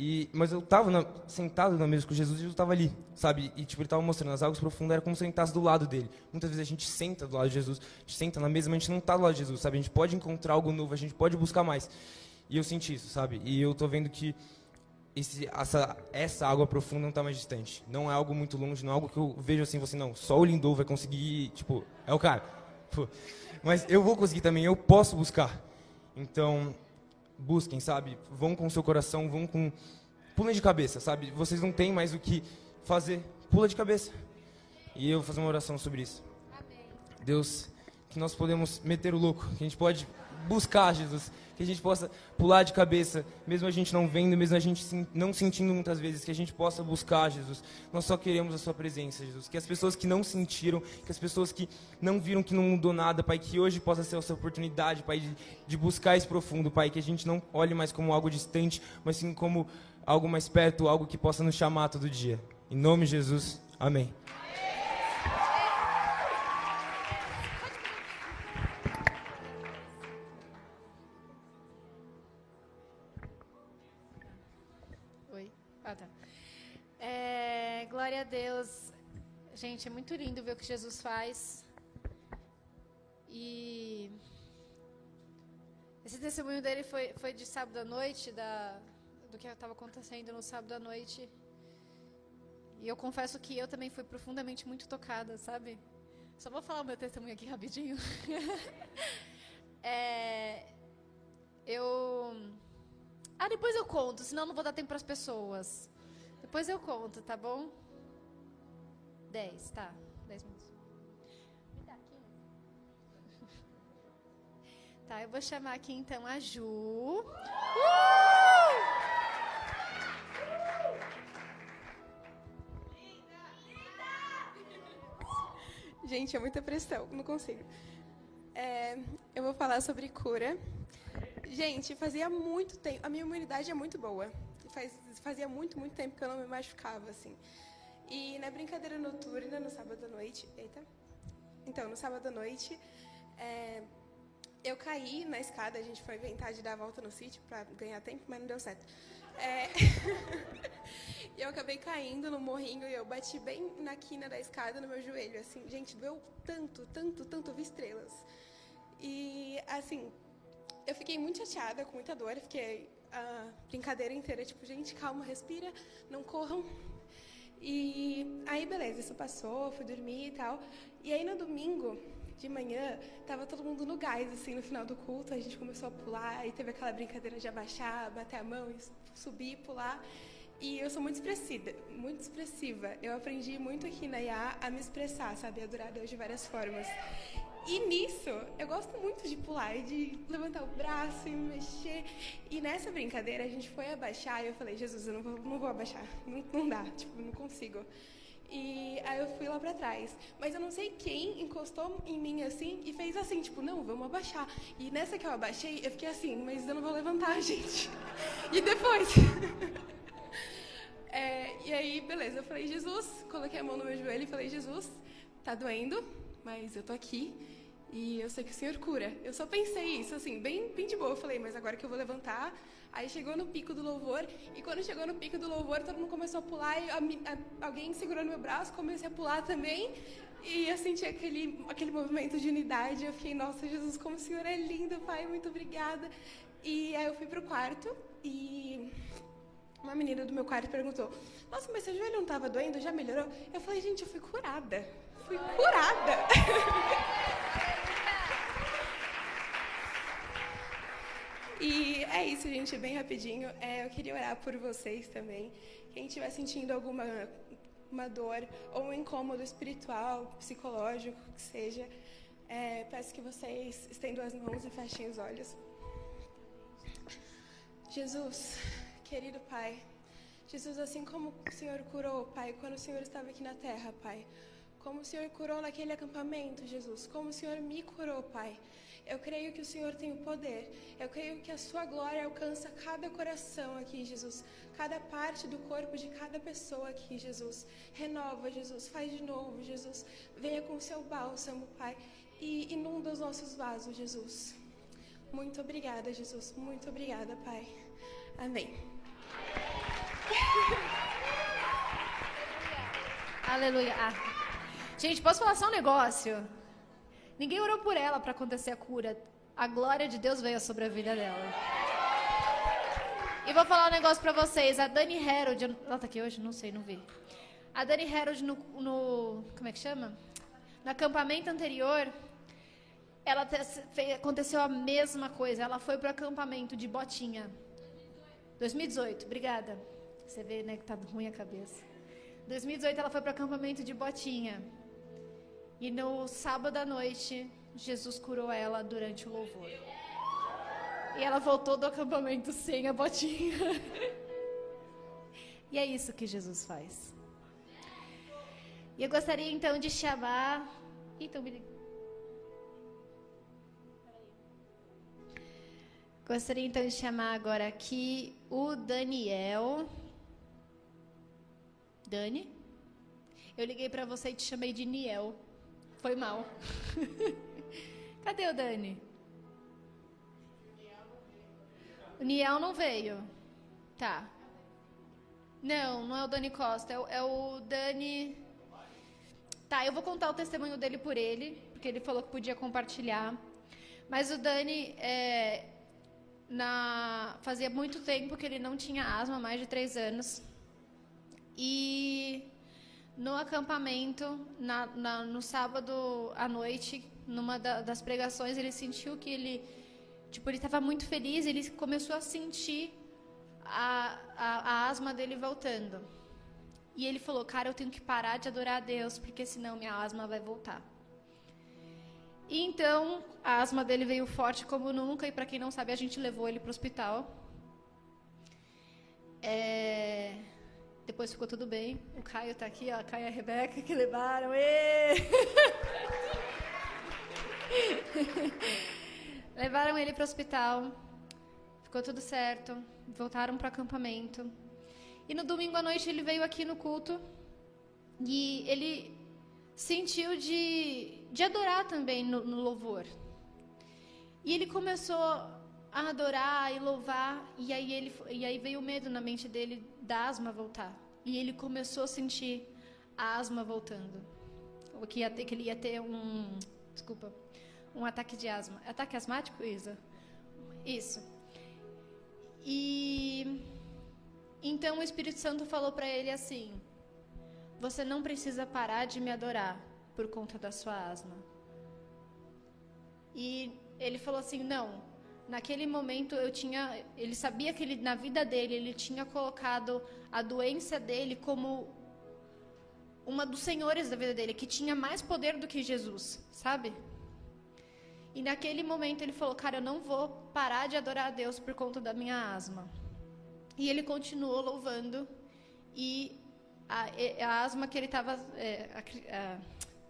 e, mas eu estava na, sentado na mesa com Jesus e Jesus estava ali, sabe? E tipo, ele estava mostrando as águas profundas, era como se eu sentasse do lado dele. Muitas vezes a gente senta do lado de Jesus, a gente senta na mesa, mas a gente não está do lado de Jesus, sabe? A gente pode encontrar algo novo, a gente pode buscar mais. E eu senti isso, sabe? E eu tô vendo que esse, essa, essa água profunda não está mais distante. Não é algo muito longe, não é algo que eu vejo assim, você não, só o Lindou vai conseguir, tipo, é o cara. Mas eu vou conseguir também, eu posso buscar. Então, busquem, sabe? Vão com o seu coração, vão com. Pulem de cabeça, sabe? Vocês não têm mais o que fazer. Pula de cabeça. E eu vou fazer uma oração sobre isso. Amém. Deus, que nós podemos meter o louco, que a gente pode buscar Jesus, que a gente possa pular de cabeça, mesmo a gente não vendo, mesmo a gente não sentindo muitas vezes, que a gente possa buscar Jesus. Nós só queremos a Sua presença, Jesus. Que as pessoas que não sentiram, que as pessoas que não viram que não mudou nada, Pai, que hoje possa ser essa oportunidade, Pai, de, de buscar esse profundo, Pai, que a gente não olhe mais como algo distante, mas sim como algo mais perto, algo que possa nos chamar todo dia. Em nome de Jesus, amém. Deus. Gente, é muito lindo ver o que Jesus faz. E esse testemunho dele foi, foi de sábado à noite, da, do que estava acontecendo no sábado à noite. E eu confesso que eu também fui profundamente muito tocada, sabe? Só vou falar o meu testemunho aqui rapidinho. é, eu. Ah, depois eu conto, senão não vou dar tempo para as pessoas. Depois eu conto, tá bom? 10, tá. 10 minutos. Me dá 15. Tá, eu vou chamar aqui então a Ju. Uh! Gente, é muita pressão, não consigo. É, eu vou falar sobre cura. Gente, fazia muito tempo. A minha imunidade é muito boa. Faz, fazia muito, muito tempo que eu não me machucava, assim. E na brincadeira noturna, no sábado à noite. Eita. Então, no sábado à noite, é, eu caí na escada. A gente foi inventar de dar a volta no sítio para ganhar tempo, mas não deu certo. É... e eu acabei caindo no morrinho e eu bati bem na quina da escada no meu joelho. Assim, gente, doeu tanto, tanto, tanto. Vi estrelas. E, assim, eu fiquei muito chateada, com muita dor. fiquei a brincadeira inteira, tipo, gente, calma, respira, não corram. E aí, beleza, isso passou, fui dormir e tal. E aí, no domingo, de manhã, tava todo mundo no gás, assim, no final do culto. A gente começou a pular, e teve aquela brincadeira de abaixar, bater a mão, subir, pular. E eu sou muito expressiva, muito expressiva. Eu aprendi muito aqui na IA a me expressar, sabe? A Deus de várias formas. E nisso, eu gosto muito de pular e de levantar o braço e mexer. E nessa brincadeira, a gente foi abaixar e eu falei, Jesus, eu não vou, não vou abaixar. Não, não dá, tipo, não consigo. E aí eu fui lá pra trás. Mas eu não sei quem encostou em mim assim e fez assim, tipo, não, vamos abaixar. E nessa que eu abaixei, eu fiquei assim, mas eu não vou levantar, gente. E depois. é, e aí, beleza, eu falei, Jesus, coloquei a mão no meu joelho e falei, Jesus, tá doendo, mas eu tô aqui e eu sei que o Senhor cura. Eu só pensei isso, assim, bem, bem de boa. Eu falei, mas agora que eu vou levantar. Aí chegou no pico do louvor, e quando chegou no pico do louvor, todo mundo começou a pular, e a, a, alguém segurou no meu braço, comecei a pular também. E eu senti aquele, aquele movimento de unidade. Eu fiquei, nossa, Jesus, como o Senhor é lindo, Pai, muito obrigada. E aí eu fui pro quarto, e uma menina do meu quarto perguntou: Nossa, mas seu joelho não estava doendo? Já melhorou? Eu falei: Gente, eu fui curada. Fui curada. E é isso, gente, bem rapidinho. É, eu queria orar por vocês também. Quem estiver sentindo alguma uma dor ou um incômodo espiritual, psicológico, que seja, é, peço que vocês estendam as mãos e fechem os olhos. Jesus, querido Pai, Jesus, assim como o Senhor curou, Pai, quando o Senhor estava aqui na terra, Pai, como o Senhor curou naquele acampamento, Jesus, como o Senhor me curou, Pai. Eu creio que o Senhor tem o poder. Eu creio que a sua glória alcança cada coração aqui, Jesus. Cada parte do corpo de cada pessoa aqui, Jesus. Renova, Jesus. Faz de novo, Jesus. Venha com o seu bálsamo, Pai. E inunda os nossos vasos, Jesus. Muito obrigada, Jesus. Muito obrigada, Pai. Amém. Aleluia. Ah. Gente, posso falar só um negócio? Ninguém orou por ela para acontecer a cura. A glória de Deus veio sobre a vida dela. E vou falar um negócio para vocês. A Dani Harold, ela tá aqui hoje? Não sei, não vi. A Dani Harold no, no como é que chama? No acampamento anterior, ela fez, aconteceu a mesma coisa. Ela foi pro acampamento de Botinha. 2018, obrigada. Você vê, né, que tá ruim a cabeça. 2018 ela foi pro acampamento de Botinha. E no sábado à noite, Jesus curou ela durante o louvor. E ela voltou do acampamento sem a botinha. e é isso que Jesus faz. E eu gostaria então de chamar. Então, me... Gostaria então de chamar agora aqui o Daniel. Dani? Eu liguei para você e te chamei de Niel. Foi mal. Cadê o Dani? O Niel não veio. Tá. Não, não é o Dani Costa, é o, é o Dani. Tá, eu vou contar o testemunho dele por ele, porque ele falou que podia compartilhar. Mas o Dani, é, na, fazia muito tempo que ele não tinha asma, mais de três anos. E no acampamento, na, na, no sábado à noite, numa da, das pregações, ele sentiu que ele, tipo, ele estava muito feliz. Ele começou a sentir a, a, a asma dele voltando. E ele falou: Cara, eu tenho que parar de adorar a Deus, porque senão minha asma vai voltar. E então a asma dele veio forte como nunca, e para quem não sabe, a gente levou ele para o hospital. É... Depois ficou tudo bem. O Caio tá aqui, ó. A Caio e a Rebeca que levaram. Ê! levaram ele para o hospital. Ficou tudo certo. Voltaram para o acampamento. E no domingo à noite ele veio aqui no culto. E ele sentiu de, de adorar também no, no louvor. E ele começou a adorar e louvar, e aí, ele, e aí veio o medo na mente dele da asma voltar. E ele começou a sentir a asma voltando. O que, ia ter, que ele ia ter um. Desculpa. Um ataque de asma. Ataque asmático, Isa? Isso. E. Então o Espírito Santo falou para ele assim: Você não precisa parar de me adorar por conta da sua asma. E ele falou assim: Não, naquele momento eu tinha, ele sabia que ele, na vida dele ele tinha colocado a doença dele como uma dos senhores da vida dele, que tinha mais poder do que Jesus, sabe? E naquele momento ele falou: Cara, eu não vou parar de adorar a Deus por conta da minha asma. E ele continuou louvando. E a, a asma que ele estava. É,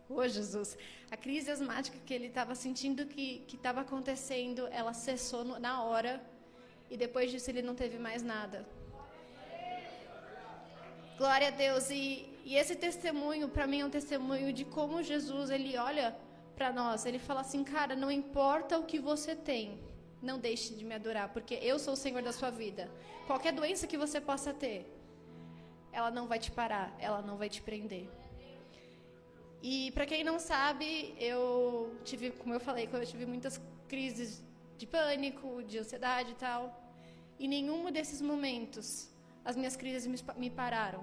Oh, Jesus. A crise asmática que ele estava sentindo que estava acontecendo, ela cessou no, na hora. E depois disso ele não teve mais nada. Glória a Deus. E, e esse testemunho, para mim, é um testemunho de como Jesus, ele olha para nós. Ele fala assim, cara, não importa o que você tem, não deixe de me adorar, porque eu sou o Senhor da sua vida. Qualquer doença que você possa ter, ela não vai te parar, ela não vai te prender. E para quem não sabe, eu tive, como eu falei, eu tive muitas crises de pânico, de ansiedade e tal. E nenhum desses momentos as minhas crises me, me pararam.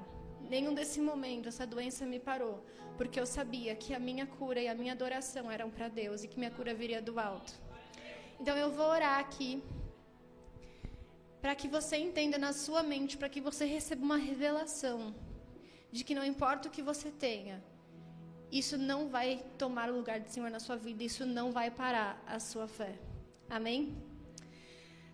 Nenhum desse momento essa doença me parou, porque eu sabia que a minha cura e a minha adoração eram para Deus e que minha cura viria do alto. Então eu vou orar aqui para que você entenda na sua mente, para que você receba uma revelação de que não importa o que você tenha, isso não vai tomar o lugar do Senhor na sua vida, isso não vai parar a sua fé. Amém?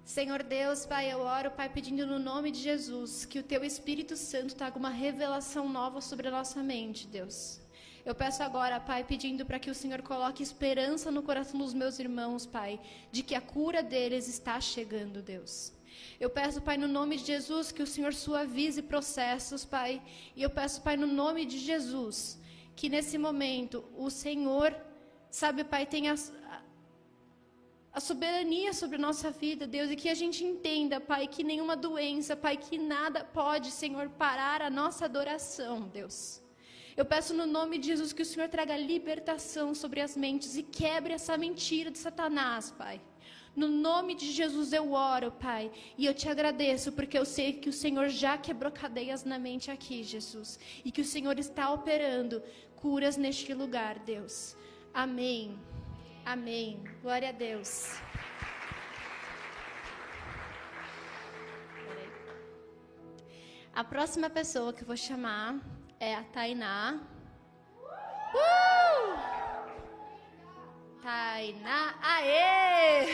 Senhor Deus, Pai, eu oro, Pai, pedindo no nome de Jesus que o Teu Espírito Santo traga uma revelação nova sobre a nossa mente, Deus. Eu peço agora, Pai, pedindo para que o Senhor coloque esperança no coração dos meus irmãos, Pai, de que a cura deles está chegando, Deus. Eu peço, Pai, no nome de Jesus, que o Senhor suavize processos, Pai. E eu peço, Pai, no nome de Jesus, que nesse momento o Senhor, sabe, Pai, tenha a, a soberania sobre a nossa vida, Deus, e que a gente entenda, Pai, que nenhuma doença, Pai, que nada pode, Senhor, parar a nossa adoração, Deus. Eu peço no nome de Jesus que o Senhor traga libertação sobre as mentes e quebre essa mentira de Satanás, Pai. No nome de Jesus eu oro, Pai, e eu te agradeço porque eu sei que o Senhor já quebrou cadeias na mente aqui, Jesus, e que o Senhor está operando curas neste lugar, Deus. Amém. Amém. Glória a Deus. A próxima pessoa que eu vou chamar é a Tainá. Uh! Tainá, aê!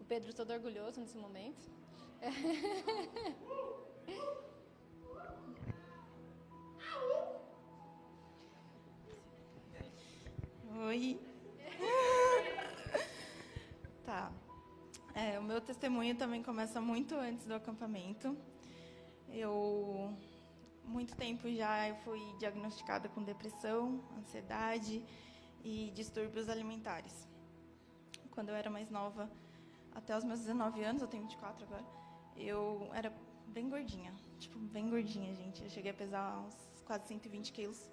O Pedro todo orgulhoso nesse momento. Oi. tá. É, o meu testemunho também começa muito antes do acampamento. Eu, muito tempo já, eu fui diagnosticada com depressão, ansiedade e distúrbios alimentares. Quando eu era mais nova, até os meus 19 anos, eu tenho 24 agora, eu era bem gordinha. Tipo, bem gordinha, gente. Eu cheguei a pesar uns quase 120 quilos.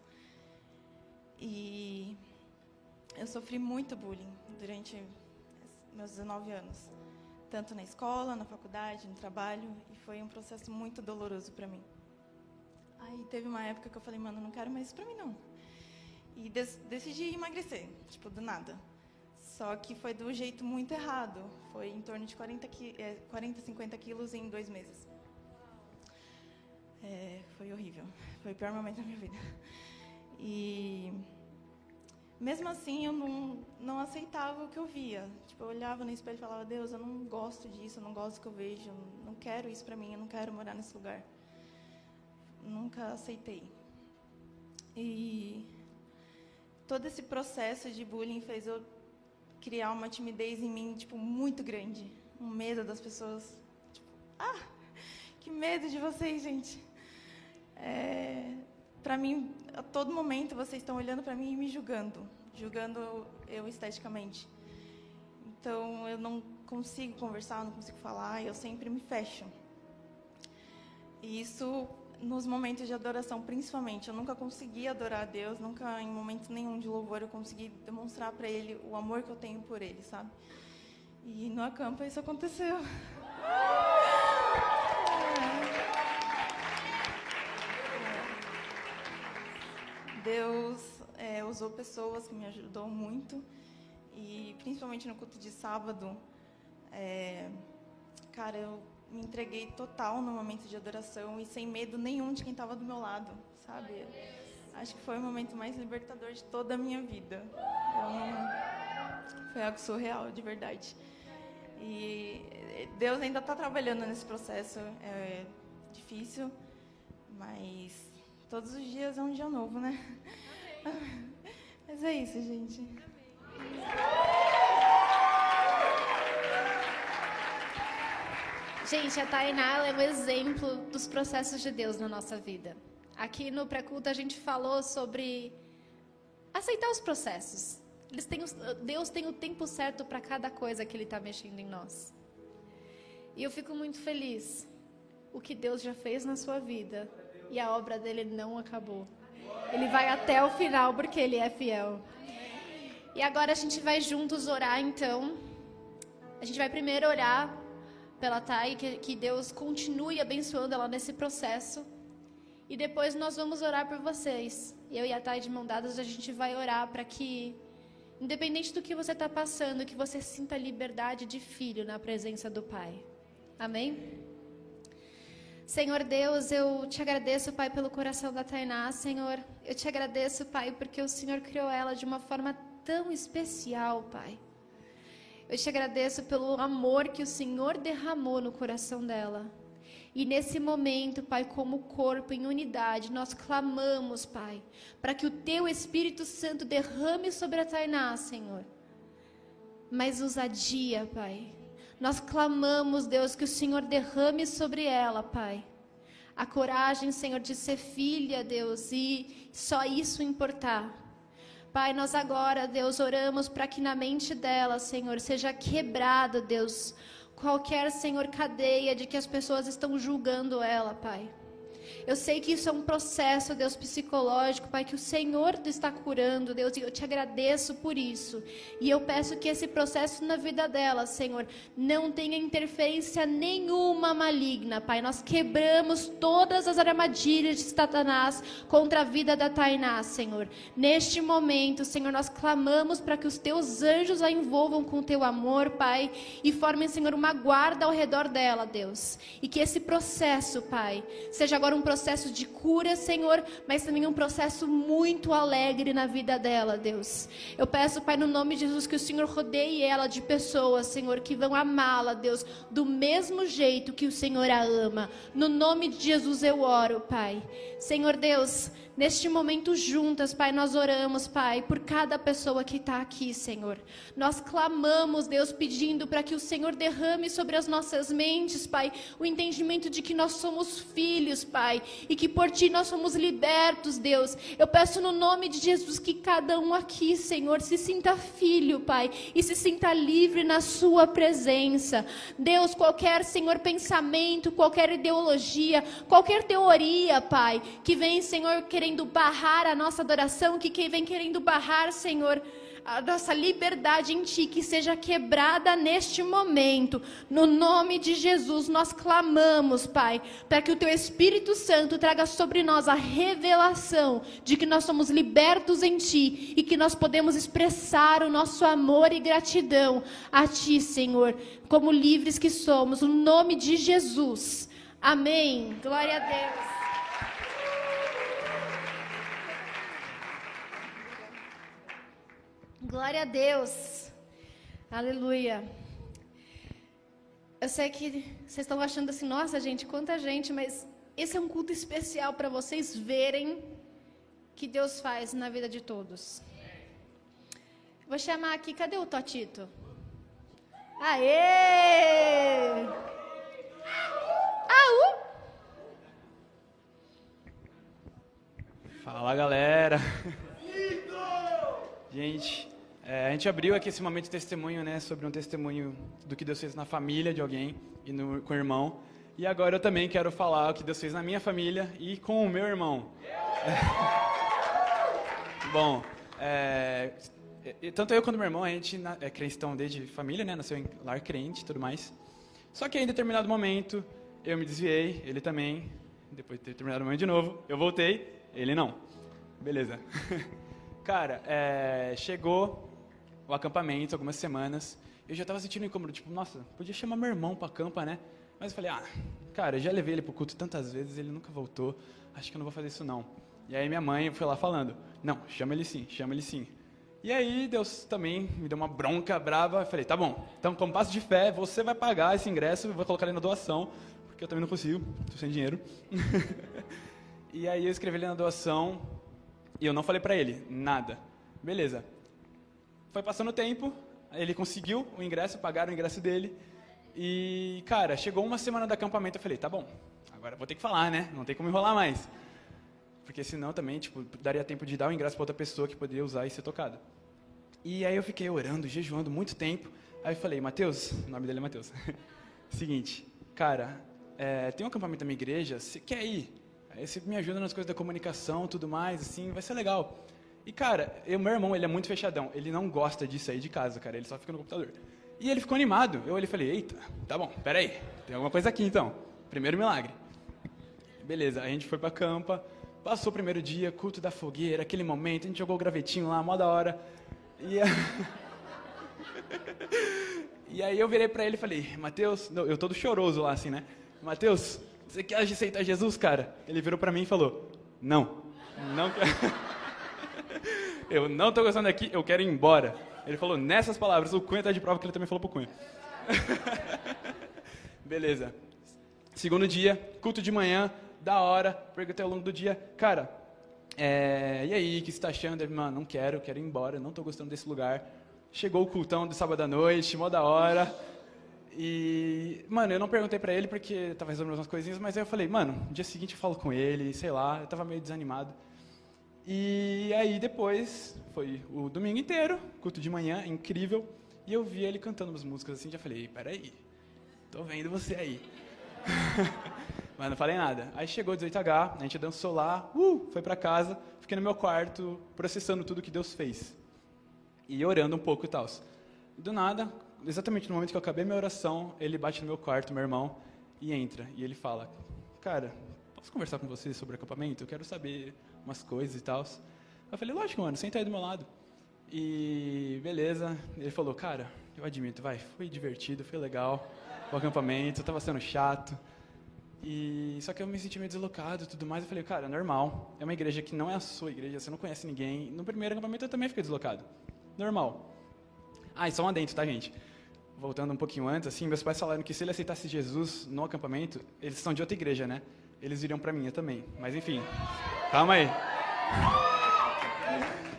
E eu sofri muito bullying durante meus 19 anos. Tanto na escola, na faculdade, no trabalho. E foi um processo muito doloroso para mim. Aí teve uma época que eu falei, mano, não quero mais isso pra mim, não. E decidi emagrecer, tipo, do nada. Só que foi do jeito muito errado. Foi em torno de 40, 40 50 quilos em dois meses. É, foi horrível. Foi o pior momento da minha vida. E mesmo assim, eu não, não aceitava o que eu via. Tipo, eu olhava no espelho e falava: Deus, eu não gosto disso, eu não gosto do que eu vejo, eu não quero isso para mim, eu não quero morar nesse lugar. Nunca aceitei. E todo esse processo de bullying fez eu criar uma timidez em mim, tipo, muito grande. Um medo das pessoas. Tipo, ah, que medo de vocês, gente. É, para mim, a todo momento vocês estão olhando para mim e me julgando, julgando eu esteticamente. Então, eu não consigo conversar, não consigo falar, eu sempre me fecho. E isso nos momentos de adoração, principalmente. Eu nunca consegui adorar a Deus, nunca em momento nenhum de louvor eu consegui demonstrar para Ele o amor que eu tenho por Ele, sabe? E no acampa isso aconteceu. Deus é, usou pessoas que me ajudou muito e principalmente no culto de sábado, é, cara, eu me entreguei total no momento de adoração e sem medo nenhum de quem estava do meu lado, sabe? Acho que foi o momento mais libertador de toda a minha vida. Não... Foi algo surreal, de verdade. E Deus ainda está trabalhando nesse processo. É difícil, mas todos os dias é um dia novo, né? Mas é isso, gente. Gente, a Tainá é um exemplo dos processos de Deus na nossa vida. Aqui no pré-culto a gente falou sobre aceitar os processos. Eles têm, Deus tem o tempo certo para cada coisa que Ele está mexendo em nós. E eu fico muito feliz o que Deus já fez na sua vida e a obra dele não acabou. Ele vai até o final porque Ele é fiel. E agora a gente vai juntos orar então. A gente vai primeiro orar pela Thay, que, que Deus continue abençoando ela nesse processo. E depois nós vamos orar por vocês. Eu e a Thay de mão dadas, a gente vai orar para que, independente do que você está passando, que você sinta liberdade de filho na presença do Pai. Amém? Senhor Deus, eu te agradeço, Pai, pelo coração da Tainá, Senhor. Eu te agradeço, Pai, porque o Senhor criou ela de uma forma tão especial, Pai. Eu te agradeço pelo amor que o Senhor derramou no coração dela. E nesse momento, Pai, como corpo em unidade, nós clamamos, Pai, para que o Teu Espírito Santo derrame sobre a Tainá, Senhor. Mas ousadia, Pai. Nós clamamos, Deus, que o Senhor derrame sobre ela, Pai. A coragem, Senhor, de ser filha, Deus, e só isso importar. Pai, nós agora, Deus, oramos para que na mente dela, Senhor, seja quebrada, Deus, qualquer, Senhor, cadeia de que as pessoas estão julgando ela, Pai. Eu sei que isso é um processo, Deus, psicológico, Pai, que o Senhor está curando, Deus, e eu te agradeço por isso. E eu peço que esse processo na vida dela, Senhor, não tenha interferência nenhuma maligna, Pai. Nós quebramos todas as armadilhas de Satanás contra a vida da Tainá, Senhor. Neste momento, Senhor, nós clamamos para que os teus anjos a envolvam com o teu amor, Pai, e formem, Senhor, uma guarda ao redor dela, Deus. E que esse processo, Pai, seja agora um processo de cura, Senhor, mas também um processo muito alegre na vida dela, Deus. Eu peço, Pai, no nome de Jesus, que o Senhor rodeie ela de pessoas, Senhor, que vão amá-la, Deus, do mesmo jeito que o Senhor a ama. No nome de Jesus eu oro, Pai. Senhor Deus, Neste momento, juntas, Pai, nós oramos, Pai, por cada pessoa que está aqui, Senhor. Nós clamamos, Deus, pedindo para que o Senhor derrame sobre as nossas mentes, Pai, o entendimento de que nós somos filhos, Pai, e que por Ti nós somos libertos, Deus. Eu peço no nome de Jesus que cada um aqui, Senhor, se sinta filho, Pai, e se sinta livre na Sua presença. Deus, qualquer, Senhor, pensamento, qualquer ideologia, qualquer teoria, Pai, que vem, Senhor, querer querendo barrar a nossa adoração, que quem vem querendo barrar, Senhor, a nossa liberdade em Ti, que seja quebrada neste momento. No nome de Jesus, nós clamamos, Pai, para que o Teu Espírito Santo traga sobre nós a revelação de que nós somos libertos em Ti e que nós podemos expressar o nosso amor e gratidão a Ti, Senhor, como livres que somos. No nome de Jesus. Amém. Glória a Deus. Glória a Deus. Aleluia. Eu sei que vocês estão achando assim, nossa gente, quanta gente, mas esse é um culto especial para vocês verem que Deus faz na vida de todos. Vou chamar aqui, cadê o Totito? Aê! Aú! Fala galera! Gente, é, a gente abriu aqui esse momento de testemunho, né, sobre um testemunho do que Deus fez na família de alguém e no, com o irmão. E agora eu também quero falar o que Deus fez na minha família e com o meu irmão. Bom, é, tanto eu quanto meu irmão, a gente é cristão desde família, né, nasceu em lar crente e tudo mais. Só que em determinado momento eu me desviei, ele também. Depois de ter terminado o momento de novo, eu voltei, ele não. Beleza. Cara, é, chegou o acampamento, algumas semanas. Eu já estava sentindo incômodo, tipo, nossa, podia chamar meu irmão para acampa, né? Mas eu falei, ah, cara, eu já levei ele pro culto tantas vezes, ele nunca voltou, acho que eu não vou fazer isso não. E aí minha mãe foi lá falando, não, chama ele sim, chama ele sim. E aí Deus também me deu uma bronca brava, eu falei, tá bom, então como passo de fé, você vai pagar esse ingresso, eu vou colocar ele na doação, porque eu também não consigo, tô sem dinheiro. e aí eu escrevi ele na doação, e eu não falei pra ele, nada. Beleza. Foi passando o tempo, ele conseguiu o ingresso, pagaram o ingresso dele, e, cara, chegou uma semana do acampamento, eu falei, tá bom, agora vou ter que falar, né? Não tem como enrolar mais. Porque senão também, tipo, daria tempo de dar o ingresso para outra pessoa que poderia usar e ser tocada. E aí eu fiquei orando, jejuando muito tempo. Aí eu falei, Mateus, o nome dele é Mateus. Seguinte, cara, é, tem um acampamento da minha igreja, você quer ir? Aí você me ajuda nas coisas da comunicação, tudo mais, assim, vai ser legal. E, cara, eu, meu irmão, ele é muito fechadão. Ele não gosta de sair de casa, cara. Ele só fica no computador. E ele ficou animado. Eu olhei e falei, eita, tá bom, peraí, tem alguma coisa aqui então. Primeiro milagre. Beleza, a gente foi pra campa, passou o primeiro dia, culto da fogueira, aquele momento, a gente jogou o gravetinho lá, mó da hora. E, a... e aí eu virei pra ele e falei, Mateus, eu todo choroso lá assim, né? Mateus, você quer aceitar Jesus, cara? Ele virou pra mim e falou, não, não quero. eu não tô gostando daqui, eu quero ir embora. Ele falou nessas palavras. O Cunha tá de prova que ele também falou pro Cunha. Beleza. Segundo dia, culto de manhã, da hora. Perguntei ao longo do dia, cara, é, e aí, o que você tá achando? Ele, mano, não quero, quero ir embora, não tô gostando desse lugar. Chegou o cultão de sábado à noite, mó da hora. E, mano, eu não perguntei pra ele porque tava resolvendo umas coisinhas, mas aí eu falei, mano, no dia seguinte eu falo com ele, sei lá, eu tava meio desanimado. E aí depois foi o domingo inteiro, culto de manhã, incrível, e eu vi ele cantando umas músicas assim, já falei, peraí, tô vendo você aí. Mas não falei nada. Aí chegou 18H, a gente dançou lá, uh, foi para casa, fiquei no meu quarto processando tudo que Deus fez. E orando um pouco e tal. Do nada, exatamente no momento que eu acabei minha oração, ele bate no meu quarto, meu irmão, e entra. E ele fala, cara, posso conversar com você sobre acampamento? Eu quero saber umas coisas e tal. Eu falei, lógico, mano, senta aí do meu lado. E beleza, ele falou, cara, eu admito, vai, foi divertido, foi legal o acampamento, tava sendo chato. E só que eu me senti meio deslocado e tudo mais. Eu falei, cara, normal. É uma igreja que não é a sua igreja, você não conhece ninguém. No primeiro acampamento eu também fiquei deslocado. Normal. Ah, e só um adentro, tá, gente? Voltando um pouquinho antes, assim, meus pais falaram que se ele aceitasse Jesus no acampamento, eles são de outra igreja, né? Eles viriam para mim também. Mas enfim, calma aí.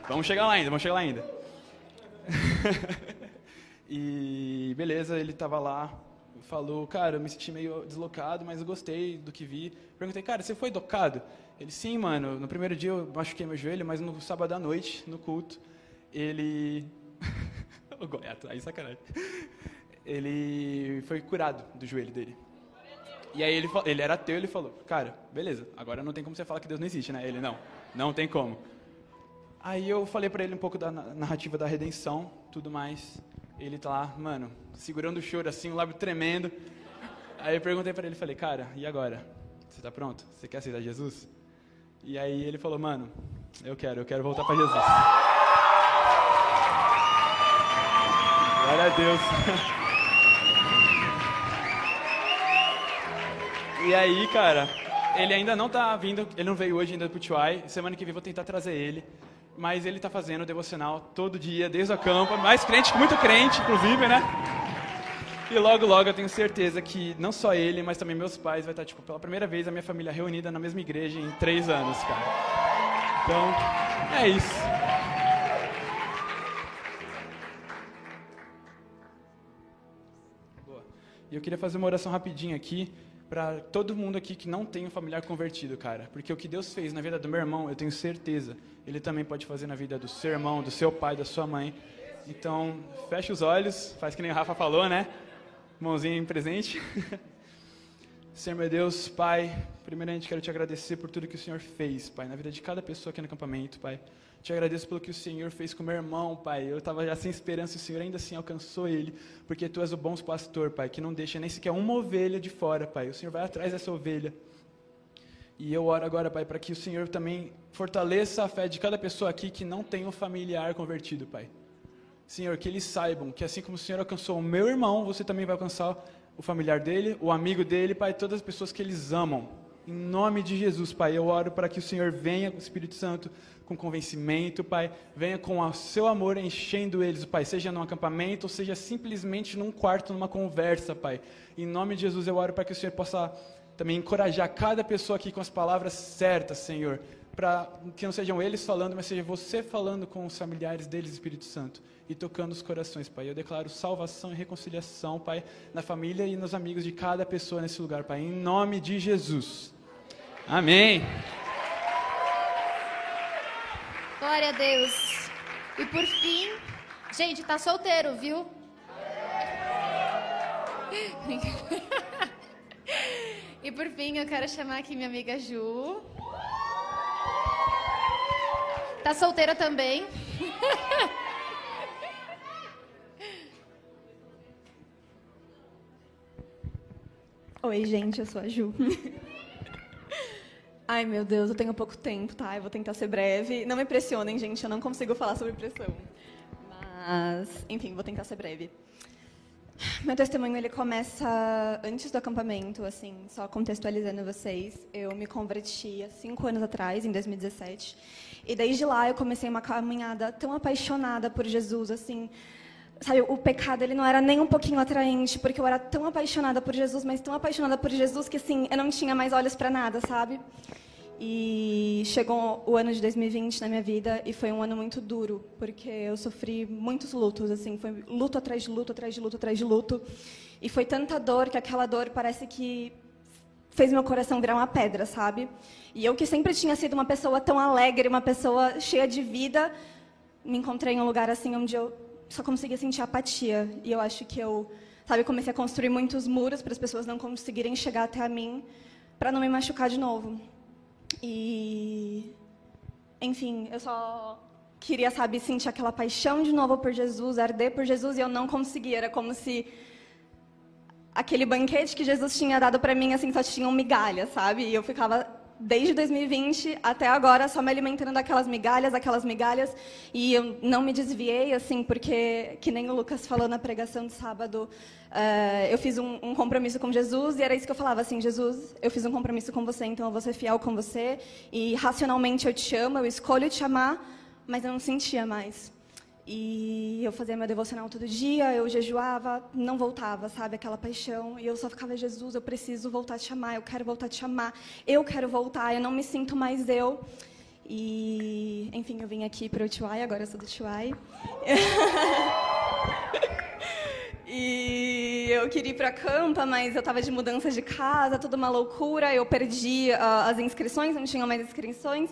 Vamos chegar lá ainda, vamos chegar lá ainda. e beleza, ele estava lá, falou, cara, eu me senti meio deslocado, mas eu gostei do que vi. Perguntei, cara, você foi docado? Ele, sim, mano, no primeiro dia eu machuquei meu joelho, mas no sábado à noite, no culto, ele... o goiato, aí sacanagem. Ele foi curado do joelho dele. E aí ele, ele era ateu, ele falou, cara, beleza, agora não tem como você falar que Deus não existe, né? Ele, não, não tem como. Aí eu falei para ele um pouco da narrativa da redenção, tudo mais. Ele tá lá, mano, segurando o choro assim, o lábio tremendo. Aí eu perguntei para ele, falei, cara, e agora? Você tá pronto? Você quer aceitar Jesus? E aí ele falou, mano, eu quero, eu quero voltar para Jesus. Glória a Deus. E aí, cara, ele ainda não tá vindo, ele não veio hoje ainda pro Chuai. Semana que vem vou tentar trazer ele. mas ele está fazendo devocional todo dia, desde o campo, mais crente muito crente, inclusive, né? E logo, logo eu tenho certeza que não só ele, mas também meus pais vai estar, tipo, pela primeira vez a minha família reunida na mesma igreja em três anos, cara. Então, é isso. E eu queria fazer uma oração rapidinho aqui para todo mundo aqui que não tem um familiar convertido, cara. Porque o que Deus fez na vida do meu irmão, eu tenho certeza, Ele também pode fazer na vida do seu irmão, do seu pai, da sua mãe. Então, feche os olhos, faz que nem o Rafa falou, né? Mãozinha presente. Senhor meu Deus, Pai, primeiramente quero te agradecer por tudo que o Senhor fez, Pai, na vida de cada pessoa aqui no acampamento, Pai. Te agradeço pelo que o Senhor fez com meu irmão, Pai. Eu estava já sem esperança o Senhor ainda assim alcançou ele, porque Tu és o bom pastor, Pai, que não deixa nem sequer uma ovelha de fora, Pai. O Senhor vai atrás dessa ovelha. E eu oro agora, Pai, para que o Senhor também fortaleça a fé de cada pessoa aqui que não tem um familiar convertido, Pai. Senhor, que eles saibam que assim como o Senhor alcançou o meu irmão, você também vai alcançar o familiar dele, o amigo dele, Pai, todas as pessoas que eles amam. Em nome de Jesus, Pai, eu oro para que o Senhor venha com o Espírito Santo com convencimento, Pai, venha com o seu amor enchendo eles, Pai, seja num acampamento ou seja simplesmente num quarto, numa conversa, Pai. Em nome de Jesus, eu oro para que o Senhor possa também encorajar cada pessoa aqui com as palavras certas, Senhor, para que não sejam eles falando, mas seja você falando com os familiares deles, Espírito Santo, e tocando os corações, Pai. Eu declaro salvação e reconciliação, Pai, na família e nos amigos de cada pessoa nesse lugar, Pai, em nome de Jesus. Amém. Glória a Deus. E por fim, gente, tá solteiro, viu? e por fim, eu quero chamar aqui minha amiga Ju. Tá solteira também. Oi, gente, eu sou a Ju. Ai, meu Deus, eu tenho pouco tempo, tá? Eu vou tentar ser breve. Não me pressionem, gente, eu não consigo falar sobre pressão. Mas, enfim, vou tentar ser breve. Meu testemunho ele começa antes do acampamento, assim, só contextualizando vocês. Eu me converti há cinco anos atrás, em 2017, e desde lá eu comecei uma caminhada tão apaixonada por Jesus, assim, sabe, o pecado ele não era nem um pouquinho atraente, porque eu era tão apaixonada por Jesus, mas tão apaixonada por Jesus que assim, eu não tinha mais olhos para nada, sabe? E chegou o ano de 2020 na minha vida e foi um ano muito duro, porque eu sofri muitos lutos, assim, foi luto atrás de luto, atrás de luto, atrás de luto. E foi tanta dor que aquela dor parece que fez meu coração virar uma pedra, sabe? E eu que sempre tinha sido uma pessoa tão alegre, uma pessoa cheia de vida, me encontrei em um lugar assim onde eu só conseguia sentir apatia. E eu acho que eu, sabe, comecei a construir muitos muros para as pessoas não conseguirem chegar até a mim, para não me machucar de novo. E, enfim, eu só queria, sabe, sentir aquela paixão de novo por Jesus, arder por Jesus, e eu não conseguia. Era como se aquele banquete que Jesus tinha dado para mim, assim, só tinha migalhas, sabe? E eu ficava desde 2020 até agora só me alimentando daquelas migalhas, aquelas migalhas, e eu não me desviei, assim, porque, que nem o Lucas falou na pregação de sábado, uh, eu fiz um, um, compromisso com Jesus, e era isso que eu falava, assim, Jesus, eu fiz um compromisso com você, então eu vou ser fiel com você, e racionalmente eu te amo, eu escolho te amar, mas eu não sentia mais. E eu fazia meu devocional todo dia, eu jejuava, não voltava, sabe, aquela paixão. E eu só ficava, Jesus, eu preciso voltar a te amar, eu quero voltar a te amar, eu quero voltar, eu não me sinto mais eu. E, enfim, eu vim aqui para o Tuai, agora eu sou do Tuai. e eu queria ir para Campa, mas eu estava de mudança de casa, toda uma loucura. Eu perdi uh, as inscrições, não tinha mais inscrições.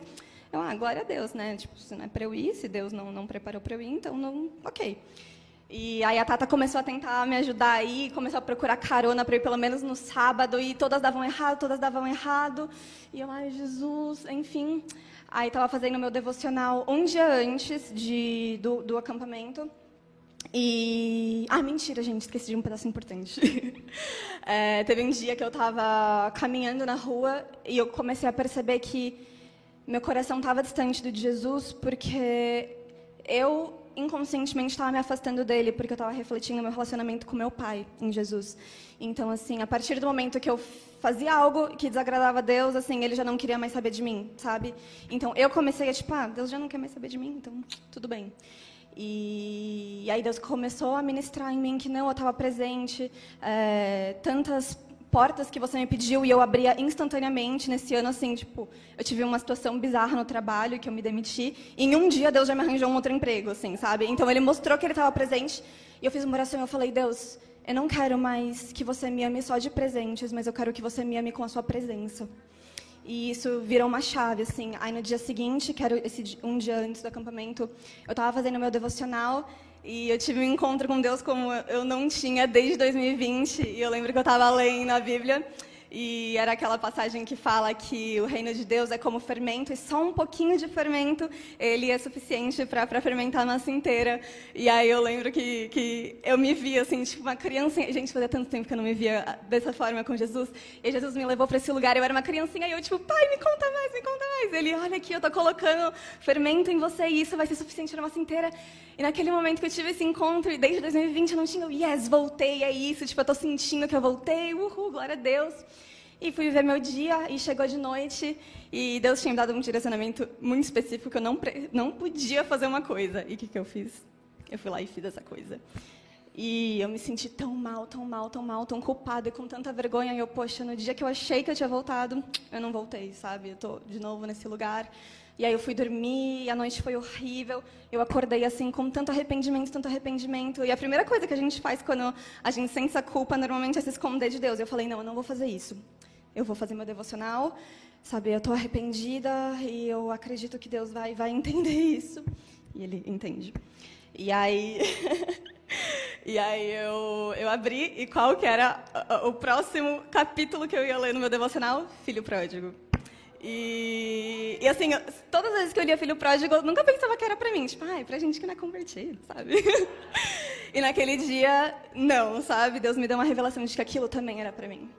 Eu, ah, glória a Deus, né? Tipo, se não é para eu ir, se Deus não, não preparou para eu ir, então não, ok. E aí a Tata começou a tentar me ajudar aí, começou a procurar carona para ir pelo menos no sábado, e todas davam errado, todas davam errado. E eu, ai, Jesus, enfim. Aí estava fazendo meu devocional um dia antes de, do, do acampamento. E. Ah, mentira, gente, esqueci de um pedaço importante. é, teve um dia que eu estava caminhando na rua e eu comecei a perceber que meu coração estava distante do de Jesus porque eu inconscientemente estava me afastando dele, porque eu estava refletindo meu relacionamento com meu pai em Jesus. Então, assim, a partir do momento que eu fazia algo que desagradava a Deus, assim, ele já não queria mais saber de mim, sabe? Então, eu comecei a, tipo, ah, Deus já não quer mais saber de mim, então, tudo bem. E, e aí Deus começou a ministrar em mim que não, eu estava presente, é, tantas portas que você me pediu e eu abria instantaneamente nesse ano, assim, tipo, eu tive uma situação bizarra no trabalho que eu me demiti, e em um dia Deus já me arranjou um outro emprego, assim, sabe? Então ele mostrou que ele estava presente, e eu fiz uma oração e eu falei, Deus, eu não quero mais que você me ame só de presentes, mas eu quero que você me ame com a sua presença. E isso virou uma chave, assim. Aí no dia seguinte, que era esse, um dia antes do acampamento, eu estava fazendo meu devocional e eu tive um encontro com Deus como eu não tinha desde 2020. E eu lembro que eu estava lendo a Bíblia e era aquela passagem que fala que o reino de Deus é como fermento, e só um pouquinho de fermento ele é suficiente para fermentar a massa inteira. E aí eu lembro que, que eu me via assim, tipo uma criança. Gente, fazia tanto tempo que eu não me via dessa forma com Jesus. E Jesus me levou para esse lugar, eu era uma criancinha, e eu, tipo, pai, me conta mais, me conta mais. Ele, olha aqui, eu estou colocando fermento em você, e isso vai ser suficiente para a massa inteira. E naquele momento que eu tive esse encontro, e desde 2020 eu não tinha, yes, voltei, é isso, tipo, eu estou sentindo que eu voltei, uhul, glória a Deus. E fui viver meu dia e chegou de noite e Deus tinha me dado um direcionamento muito específico que eu não, não podia fazer uma coisa. E o que, que eu fiz? Eu fui lá e fiz essa coisa. E eu me senti tão mal, tão mal, tão mal, tão culpada e com tanta vergonha. E eu, poxa, no dia que eu achei que eu tinha voltado, eu não voltei, sabe? Eu estou de novo nesse lugar. E aí eu fui dormir, e a noite foi horrível. Eu acordei assim com tanto arrependimento, tanto arrependimento. E a primeira coisa que a gente faz quando a gente sente essa culpa normalmente é se esconder de Deus. Eu falei: "Não, eu não vou fazer isso eu vou fazer meu devocional, sabe? Eu estou arrependida e eu acredito que Deus vai, vai entender isso. E ele entende. E aí, e aí eu, eu abri, e qual que era o próximo capítulo que eu ia ler no meu devocional? Filho Pródigo. E, e, assim, todas as vezes que eu lia Filho Pródigo, eu nunca pensava que era pra mim. Tipo, ah, é pra gente que não é convertido, sabe? e naquele dia, não, sabe? Deus me deu uma revelação de que aquilo também era pra mim.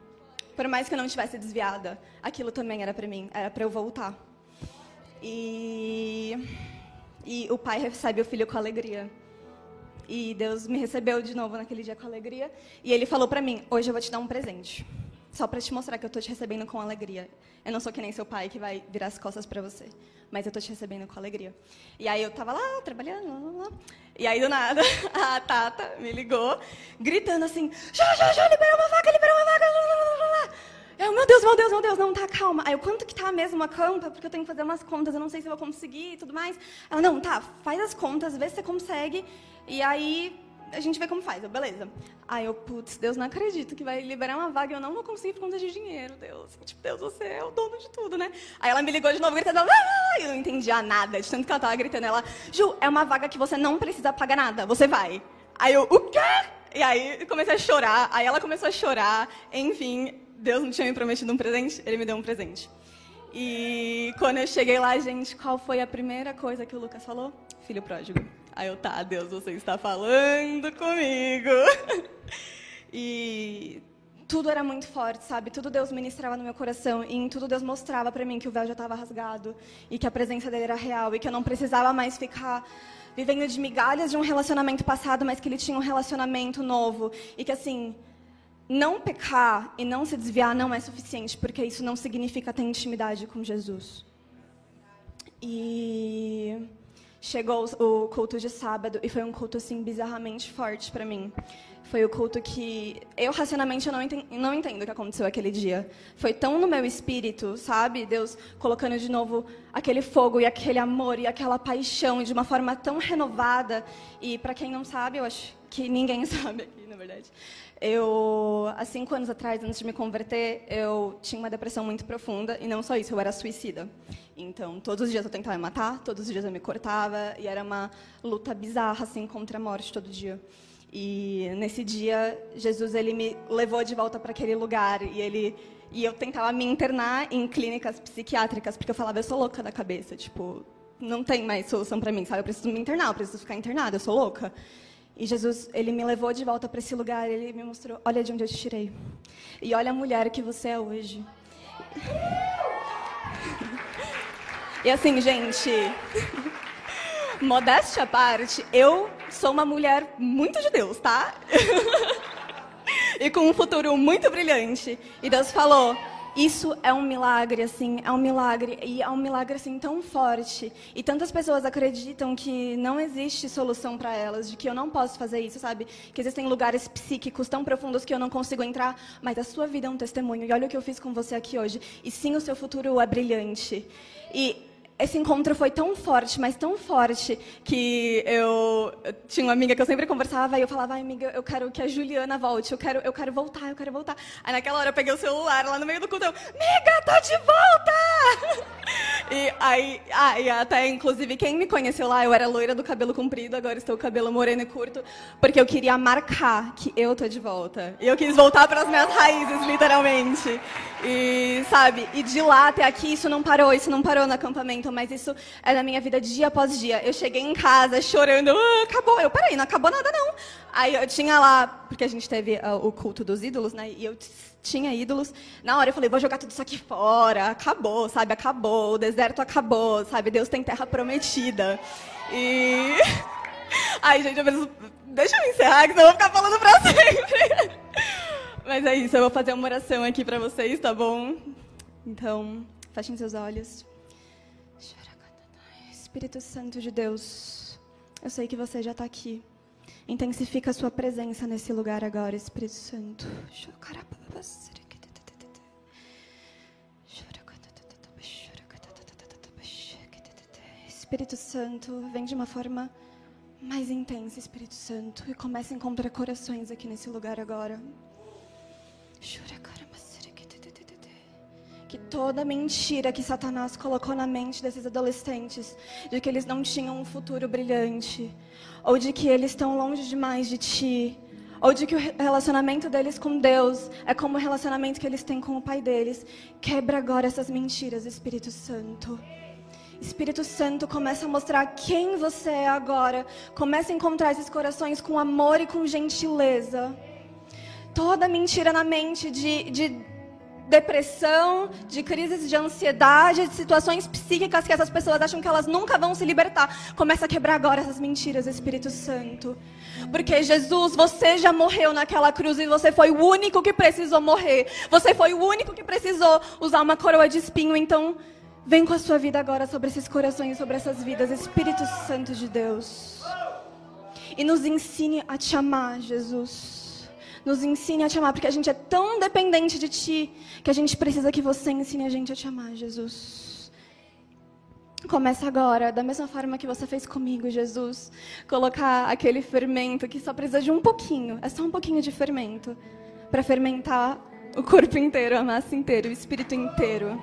Por mais que eu não estivesse desviada, aquilo também era para mim, era para eu voltar. E, e o pai recebe o filho com alegria. E Deus me recebeu de novo naquele dia com alegria. E ele falou para mim: Hoje eu vou te dar um presente. Só para te mostrar que eu estou te recebendo com alegria. Eu não sou que nem seu pai que vai virar as costas para você. Mas eu estou te recebendo com alegria. E aí eu estava lá, trabalhando. Lá, lá, E aí, do nada, a Tata me ligou, gritando assim: Já, já, já, liberou uma vaga, liberou uma vaga. Eu, meu Deus, meu Deus, meu Deus, não, tá, calma. Aí eu, quanto que tá mesmo a campa? Porque eu tenho que fazer umas contas, eu não sei se eu vou conseguir e tudo mais. Ela, não, tá, faz as contas, vê se você consegue. E aí a gente vê como faz. Eu, beleza. Aí eu, putz, Deus, não acredito que vai liberar uma vaga e eu não vou conseguir por conta de dinheiro, Deus. Tipo, Deus, você é o dono de tudo, né? Aí ela me ligou de novo gritando, ah! eu não entendia nada, de tanto que ela tava gritando. Ela, Ju, é uma vaga que você não precisa pagar nada, você vai. Aí eu, o quê? E aí comecei a chorar, aí ela começou a chorar, enfim, Deus não tinha me prometido um presente, ele me deu um presente. E quando eu cheguei lá, gente, qual foi a primeira coisa que o Lucas falou? Filho pródigo. Aí eu, tá, Deus, você está falando comigo. e tudo era muito forte, sabe? Tudo Deus ministrava no meu coração e em tudo Deus mostrava para mim que o véu já estava rasgado e que a presença dele era real e que eu não precisava mais ficar vivendo de migalhas de um relacionamento passado, mas que ele tinha um relacionamento novo e que assim, não pecar e não se desviar não é suficiente, porque isso não significa ter intimidade com Jesus. E chegou o culto de sábado e foi um culto assim bizarramente forte para mim. Foi o culto que eu racionalmente eu não entendo, não entendo o que aconteceu aquele dia. Foi tão no meu espírito, sabe? Deus colocando de novo aquele fogo e aquele amor e aquela paixão de uma forma tão renovada. E para quem não sabe, eu acho que ninguém sabe aqui, na verdade. Eu, há cinco anos atrás, antes de me converter, eu tinha uma depressão muito profunda e não só isso, eu era suicida. Então, todos os dias eu tentava me matar, todos os dias eu me cortava e era uma luta bizarra assim contra a morte todo dia. E nesse dia, Jesus ele me levou de volta para aquele lugar e ele e eu tentava me internar em clínicas psiquiátricas porque eu falava eu sou louca da cabeça, tipo, não tem mais solução para mim, sabe? Eu preciso me internar, eu preciso ficar internada, eu sou louca. E Jesus, ele me levou de volta para esse lugar, ele me mostrou, olha de onde eu te tirei. E olha a mulher que você é hoje. E assim, gente, modéstia à parte, eu sou uma mulher muito de Deus, tá? e com um futuro muito brilhante. E Deus falou: isso é um milagre, assim, é um milagre. E é um milagre, assim, tão forte. E tantas pessoas acreditam que não existe solução para elas, de que eu não posso fazer isso, sabe? Que existem lugares psíquicos tão profundos que eu não consigo entrar. Mas a sua vida é um testemunho. E olha o que eu fiz com você aqui hoje. E sim, o seu futuro é brilhante. E esse encontro foi tão forte, mas tão forte, que eu, eu, tinha uma amiga que eu sempre conversava e eu falava, ai, amiga, eu quero que a Juliana volte, eu quero, eu quero voltar, eu quero voltar. Aí naquela hora eu peguei o celular lá no meio do culto, eu, amiga, tô de volta! E aí, ah, e até, inclusive, quem me conheceu lá, eu era loira do cabelo comprido, agora estou com cabelo moreno e curto, porque eu queria marcar que eu tô de volta. E eu quis voltar para as minhas raízes, literalmente. E, sabe, e de lá até aqui, isso não parou, isso não parou no acampamento, mas isso é da minha vida dia após dia. Eu cheguei em casa chorando, ah, acabou. Eu, peraí, não acabou nada não. Aí eu tinha lá, porque a gente teve uh, o culto dos ídolos, né, e eu tinha ídolos. Na hora eu falei, vou jogar tudo isso aqui fora. Acabou, sabe? Acabou. O deserto acabou, sabe? Deus tem terra prometida. E. Ai, gente, eu preciso... deixa eu encerrar, que senão eu vou ficar falando pra sempre. Mas é isso, eu vou fazer uma oração aqui pra vocês, tá bom? Então, fechem seus olhos. Espírito Santo de Deus, eu sei que você já está aqui. Intensifica a sua presença nesse lugar agora, Espírito Santo. Espírito Santo, vem de uma forma mais intensa, Espírito Santo, e comece a encontrar corações aqui nesse lugar agora. Que toda mentira que Satanás colocou na mente desses adolescentes, de que eles não tinham um futuro brilhante, ou de que eles estão longe demais de ti, ou de que o relacionamento deles com Deus é como o relacionamento que eles têm com o pai deles. Quebra agora essas mentiras, Espírito Santo. Espírito Santo, começa a mostrar quem você é agora. Começa a encontrar esses corações com amor e com gentileza. Toda mentira na mente de, de depressão, de crises de ansiedade, de situações psíquicas que essas pessoas acham que elas nunca vão se libertar. Começa a quebrar agora essas mentiras, Espírito Santo. Porque Jesus, você já morreu naquela cruz e você foi o único que precisou morrer. Você foi o único que precisou usar uma coroa de espinho. Então, vem com a sua vida agora sobre esses corações, sobre essas vidas, Espírito Santo de Deus. E nos ensine a te amar, Jesus. Nos ensine a te amar, porque a gente é tão dependente de Ti que a gente precisa que você ensine a gente a te amar, Jesus. Começa agora, da mesma forma que você fez comigo, Jesus. Colocar aquele fermento que só precisa de um pouquinho, é só um pouquinho de fermento, para fermentar o corpo inteiro, a massa inteira, o espírito inteiro.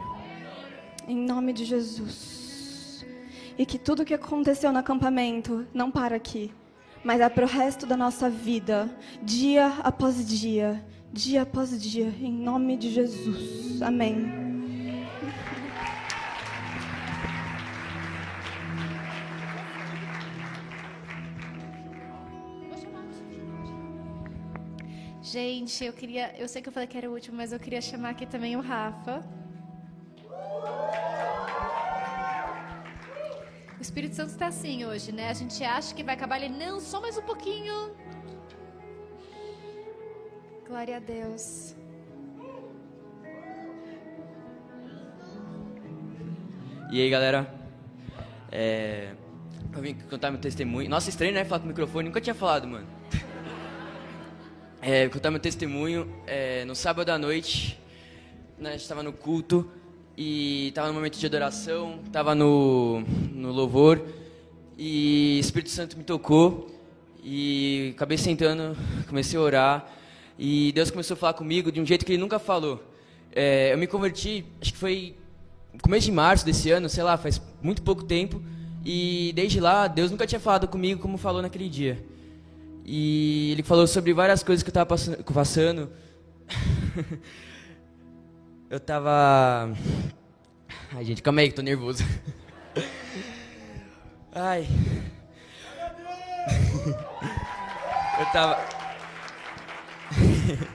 Em nome de Jesus. E que tudo que aconteceu no acampamento não para aqui mas é para o resto da nossa vida, dia após dia, dia após dia, em nome de Jesus. Amém. Gente, eu queria, eu sei que eu falei que era o último, mas eu queria chamar aqui também o Rafa. O Espírito Santo está assim hoje, né? A gente acha que vai acabar ele, não, só mais um pouquinho. Glória a Deus. E aí, galera? É... Eu vim contar meu testemunho. Nossa, estranho, né? Falar com o microfone. Nunca tinha falado, mano. É, contar meu testemunho. É, no sábado à noite, né, a gente estava no culto e estava no momento de adoração, estava no, no louvor e Espírito Santo me tocou e acabei sentando, comecei a orar e Deus começou a falar comigo de um jeito que Ele nunca falou. É, eu me converti, acho que foi começo de março desse ano, sei lá, faz muito pouco tempo e desde lá Deus nunca tinha falado comigo como falou naquele dia. E Ele falou sobre várias coisas que eu estava passando. Eu tava. Ai, gente, calma aí que tô nervoso. Ai. Eu tava.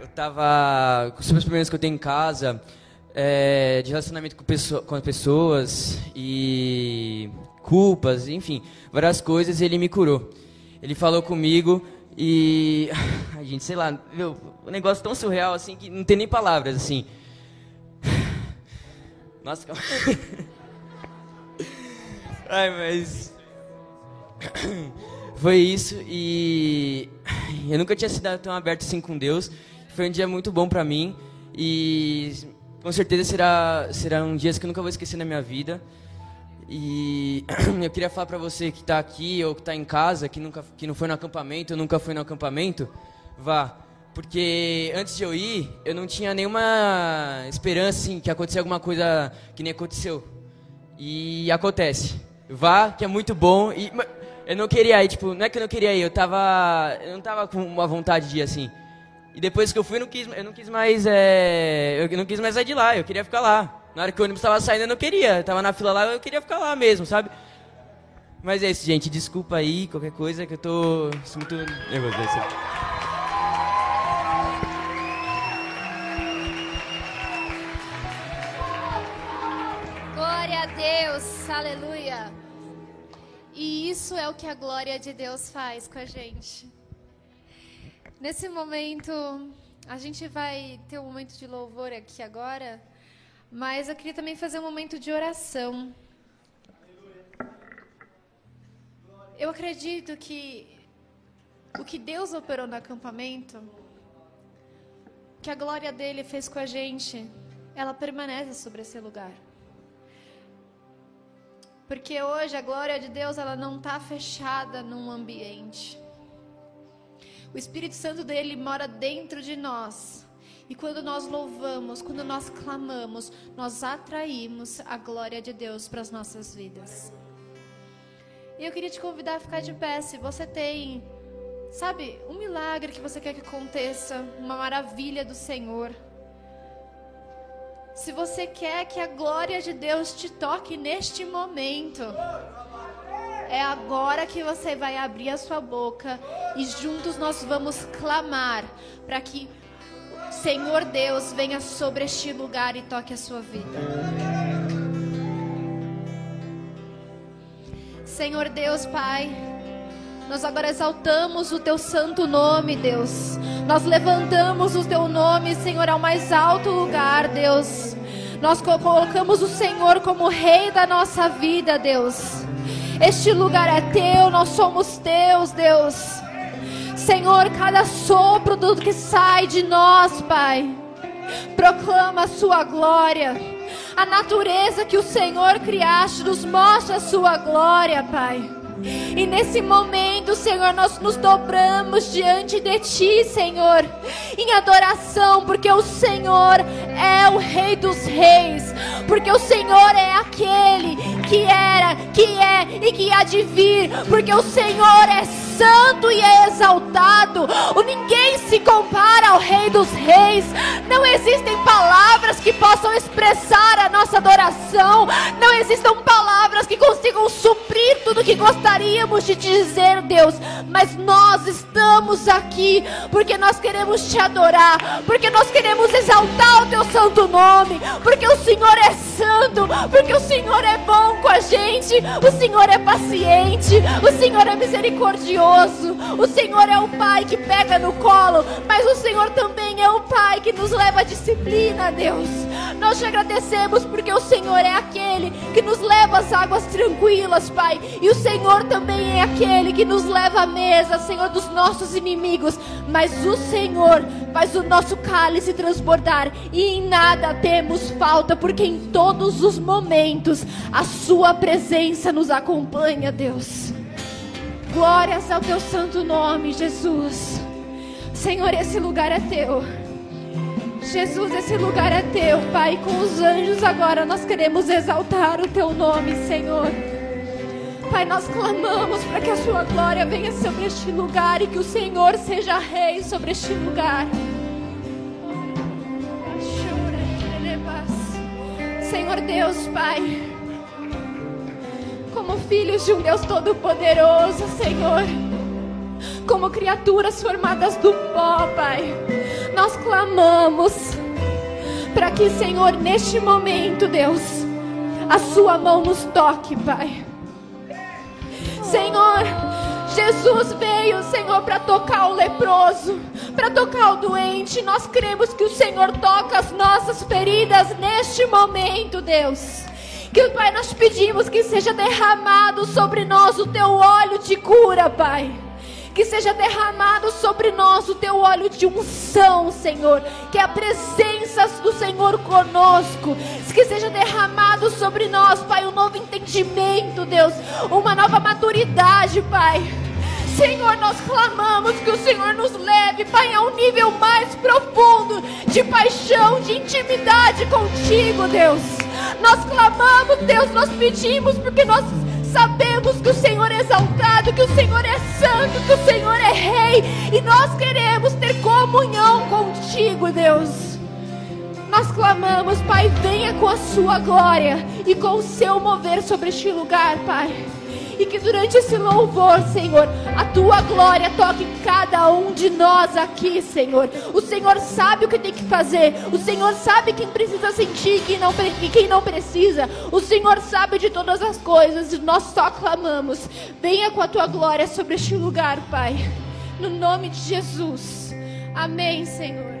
Eu tava com os problemas que eu tenho em casa, é, de relacionamento com, pessoa, com as pessoas e culpas, enfim, várias coisas, ele me curou. Ele falou comigo e. Ai, gente, sei lá, meu, um negócio tão surreal assim que não tem nem palavras, assim. Nossa, calma. Ai, mas. Foi isso e. Eu nunca tinha sido tão aberto assim com Deus. Foi um dia muito bom pra mim e com certeza será, serão dias que eu nunca vou esquecer na minha vida. E eu queria falar para você que está aqui ou que está em casa, que, nunca, que não foi no acampamento, nunca foi no acampamento, vá. Porque antes de eu ir, eu não tinha nenhuma esperança assim, que acontecesse alguma coisa que nem aconteceu. E acontece. Vá, que é muito bom. E eu não queria ir, tipo, não é que eu não queria ir, eu tava. Eu não tava com uma vontade de ir assim. E depois que eu fui, eu não quis, eu não quis mais. É, eu não quis mais sair de lá, eu queria ficar lá. Na hora que o ônibus estava saindo, eu não queria. Eu tava na fila lá, eu queria ficar lá mesmo, sabe? Mas é isso, gente. Desculpa aí, qualquer coisa, que eu tô muito nervoso. Glória a Deus, aleluia. E isso é o que a glória de Deus faz com a gente. Nesse momento, a gente vai ter um momento de louvor aqui agora. Mas eu queria também fazer um momento de oração. Eu acredito que o que Deus operou no acampamento, que a glória dele fez com a gente, ela permanece sobre esse lugar. Porque hoje a glória de Deus ela não está fechada num ambiente. O Espírito Santo dele mora dentro de nós. E quando nós louvamos, quando nós clamamos, nós atraímos a glória de Deus para as nossas vidas. E eu queria te convidar a ficar de pé. Se você tem, sabe, um milagre que você quer que aconteça, uma maravilha do Senhor. Se você quer que a glória de Deus te toque neste momento, é agora que você vai abrir a sua boca e juntos nós vamos clamar para que Senhor Deus, venha sobre este lugar e toque a sua vida. Senhor Deus, Pai, nós agora exaltamos o teu santo nome, Deus. Nós levantamos o teu nome, Senhor, ao mais alto lugar, Deus. Nós colocamos o Senhor como rei da nossa vida, Deus. Este lugar é teu, nós somos teus, Deus. Senhor, cada sopro do que sai de nós, Pai, proclama a Sua glória. A natureza que o Senhor criaste nos mostra a Sua glória, Pai. E nesse momento, Senhor, nós nos dobramos diante de Ti, Senhor, em adoração, porque o Senhor é o Rei dos Reis, porque o Senhor é aquele que era, que é e que há de vir, porque o Senhor é santo e é exaltado. O ninguém se compara ao Rei dos Reis. Não existem palavras que possam expressar a nossa adoração. Não existem palavras que consigam suprir tudo que gostaríamos de te dizer, Deus. Mas nós estamos aqui porque nós queremos te adorar, porque nós queremos exaltar o teu santo nome, porque o Senhor é santo, porque o Senhor é bom com a gente, o Senhor é paciente, o Senhor é misericordioso. O Senhor é o Pai que pega no colo, mas o Senhor também é o Pai que nos leva à disciplina, Deus. Nós te agradecemos porque o Senhor é aquele que nos leva às águas tranquilas, Pai. E o Senhor também é aquele que nos leva à mesa, Senhor, dos nossos inimigos. Mas o Senhor faz o nosso cálice transbordar e em nada temos falta, porque em todos os momentos a Sua presença nos acompanha, Deus. Glórias ao teu santo nome, Jesus. Senhor, esse lugar é teu. Jesus, esse lugar é teu, Pai. Com os anjos agora nós queremos exaltar o teu nome, Senhor. Pai, nós clamamos para que a sua glória venha sobre este lugar e que o Senhor seja rei sobre este lugar. Senhor Deus, Pai como filhos de um Deus Todo-Poderoso, Senhor. Como criaturas formadas do pó, Pai. Nós clamamos para que, Senhor, neste momento, Deus, a Sua mão nos toque, Pai. Senhor, Jesus veio, Senhor, para tocar o leproso, para tocar o doente. Nós cremos que o Senhor toca as nossas feridas neste momento, Deus. Que, Pai, nós pedimos que seja derramado sobre nós o teu óleo de cura, Pai. Que seja derramado sobre nós o teu óleo de unção, Senhor. Que a presença do Senhor conosco. Que seja derramado sobre nós, Pai, um novo entendimento, Deus. Uma nova maturidade, Pai. Senhor, nós clamamos que o Senhor nos leve, Pai, a um nível mais profundo de paixão, de intimidade contigo, Deus. Nós clamamos, Deus, nós pedimos, porque nós sabemos que o Senhor é exaltado, que o Senhor é santo, que o Senhor é rei, e nós queremos ter comunhão contigo, Deus. Nós clamamos, Pai, venha com a sua glória e com o seu mover sobre este lugar, Pai. E que durante esse louvor, Senhor, a tua glória toque cada um de nós aqui, Senhor. O Senhor sabe o que tem que fazer. O Senhor sabe quem precisa sentir e quem não, e quem não precisa. O Senhor sabe de todas as coisas. E nós só clamamos. Venha com a tua glória sobre este lugar, Pai. No nome de Jesus. Amém, Senhor.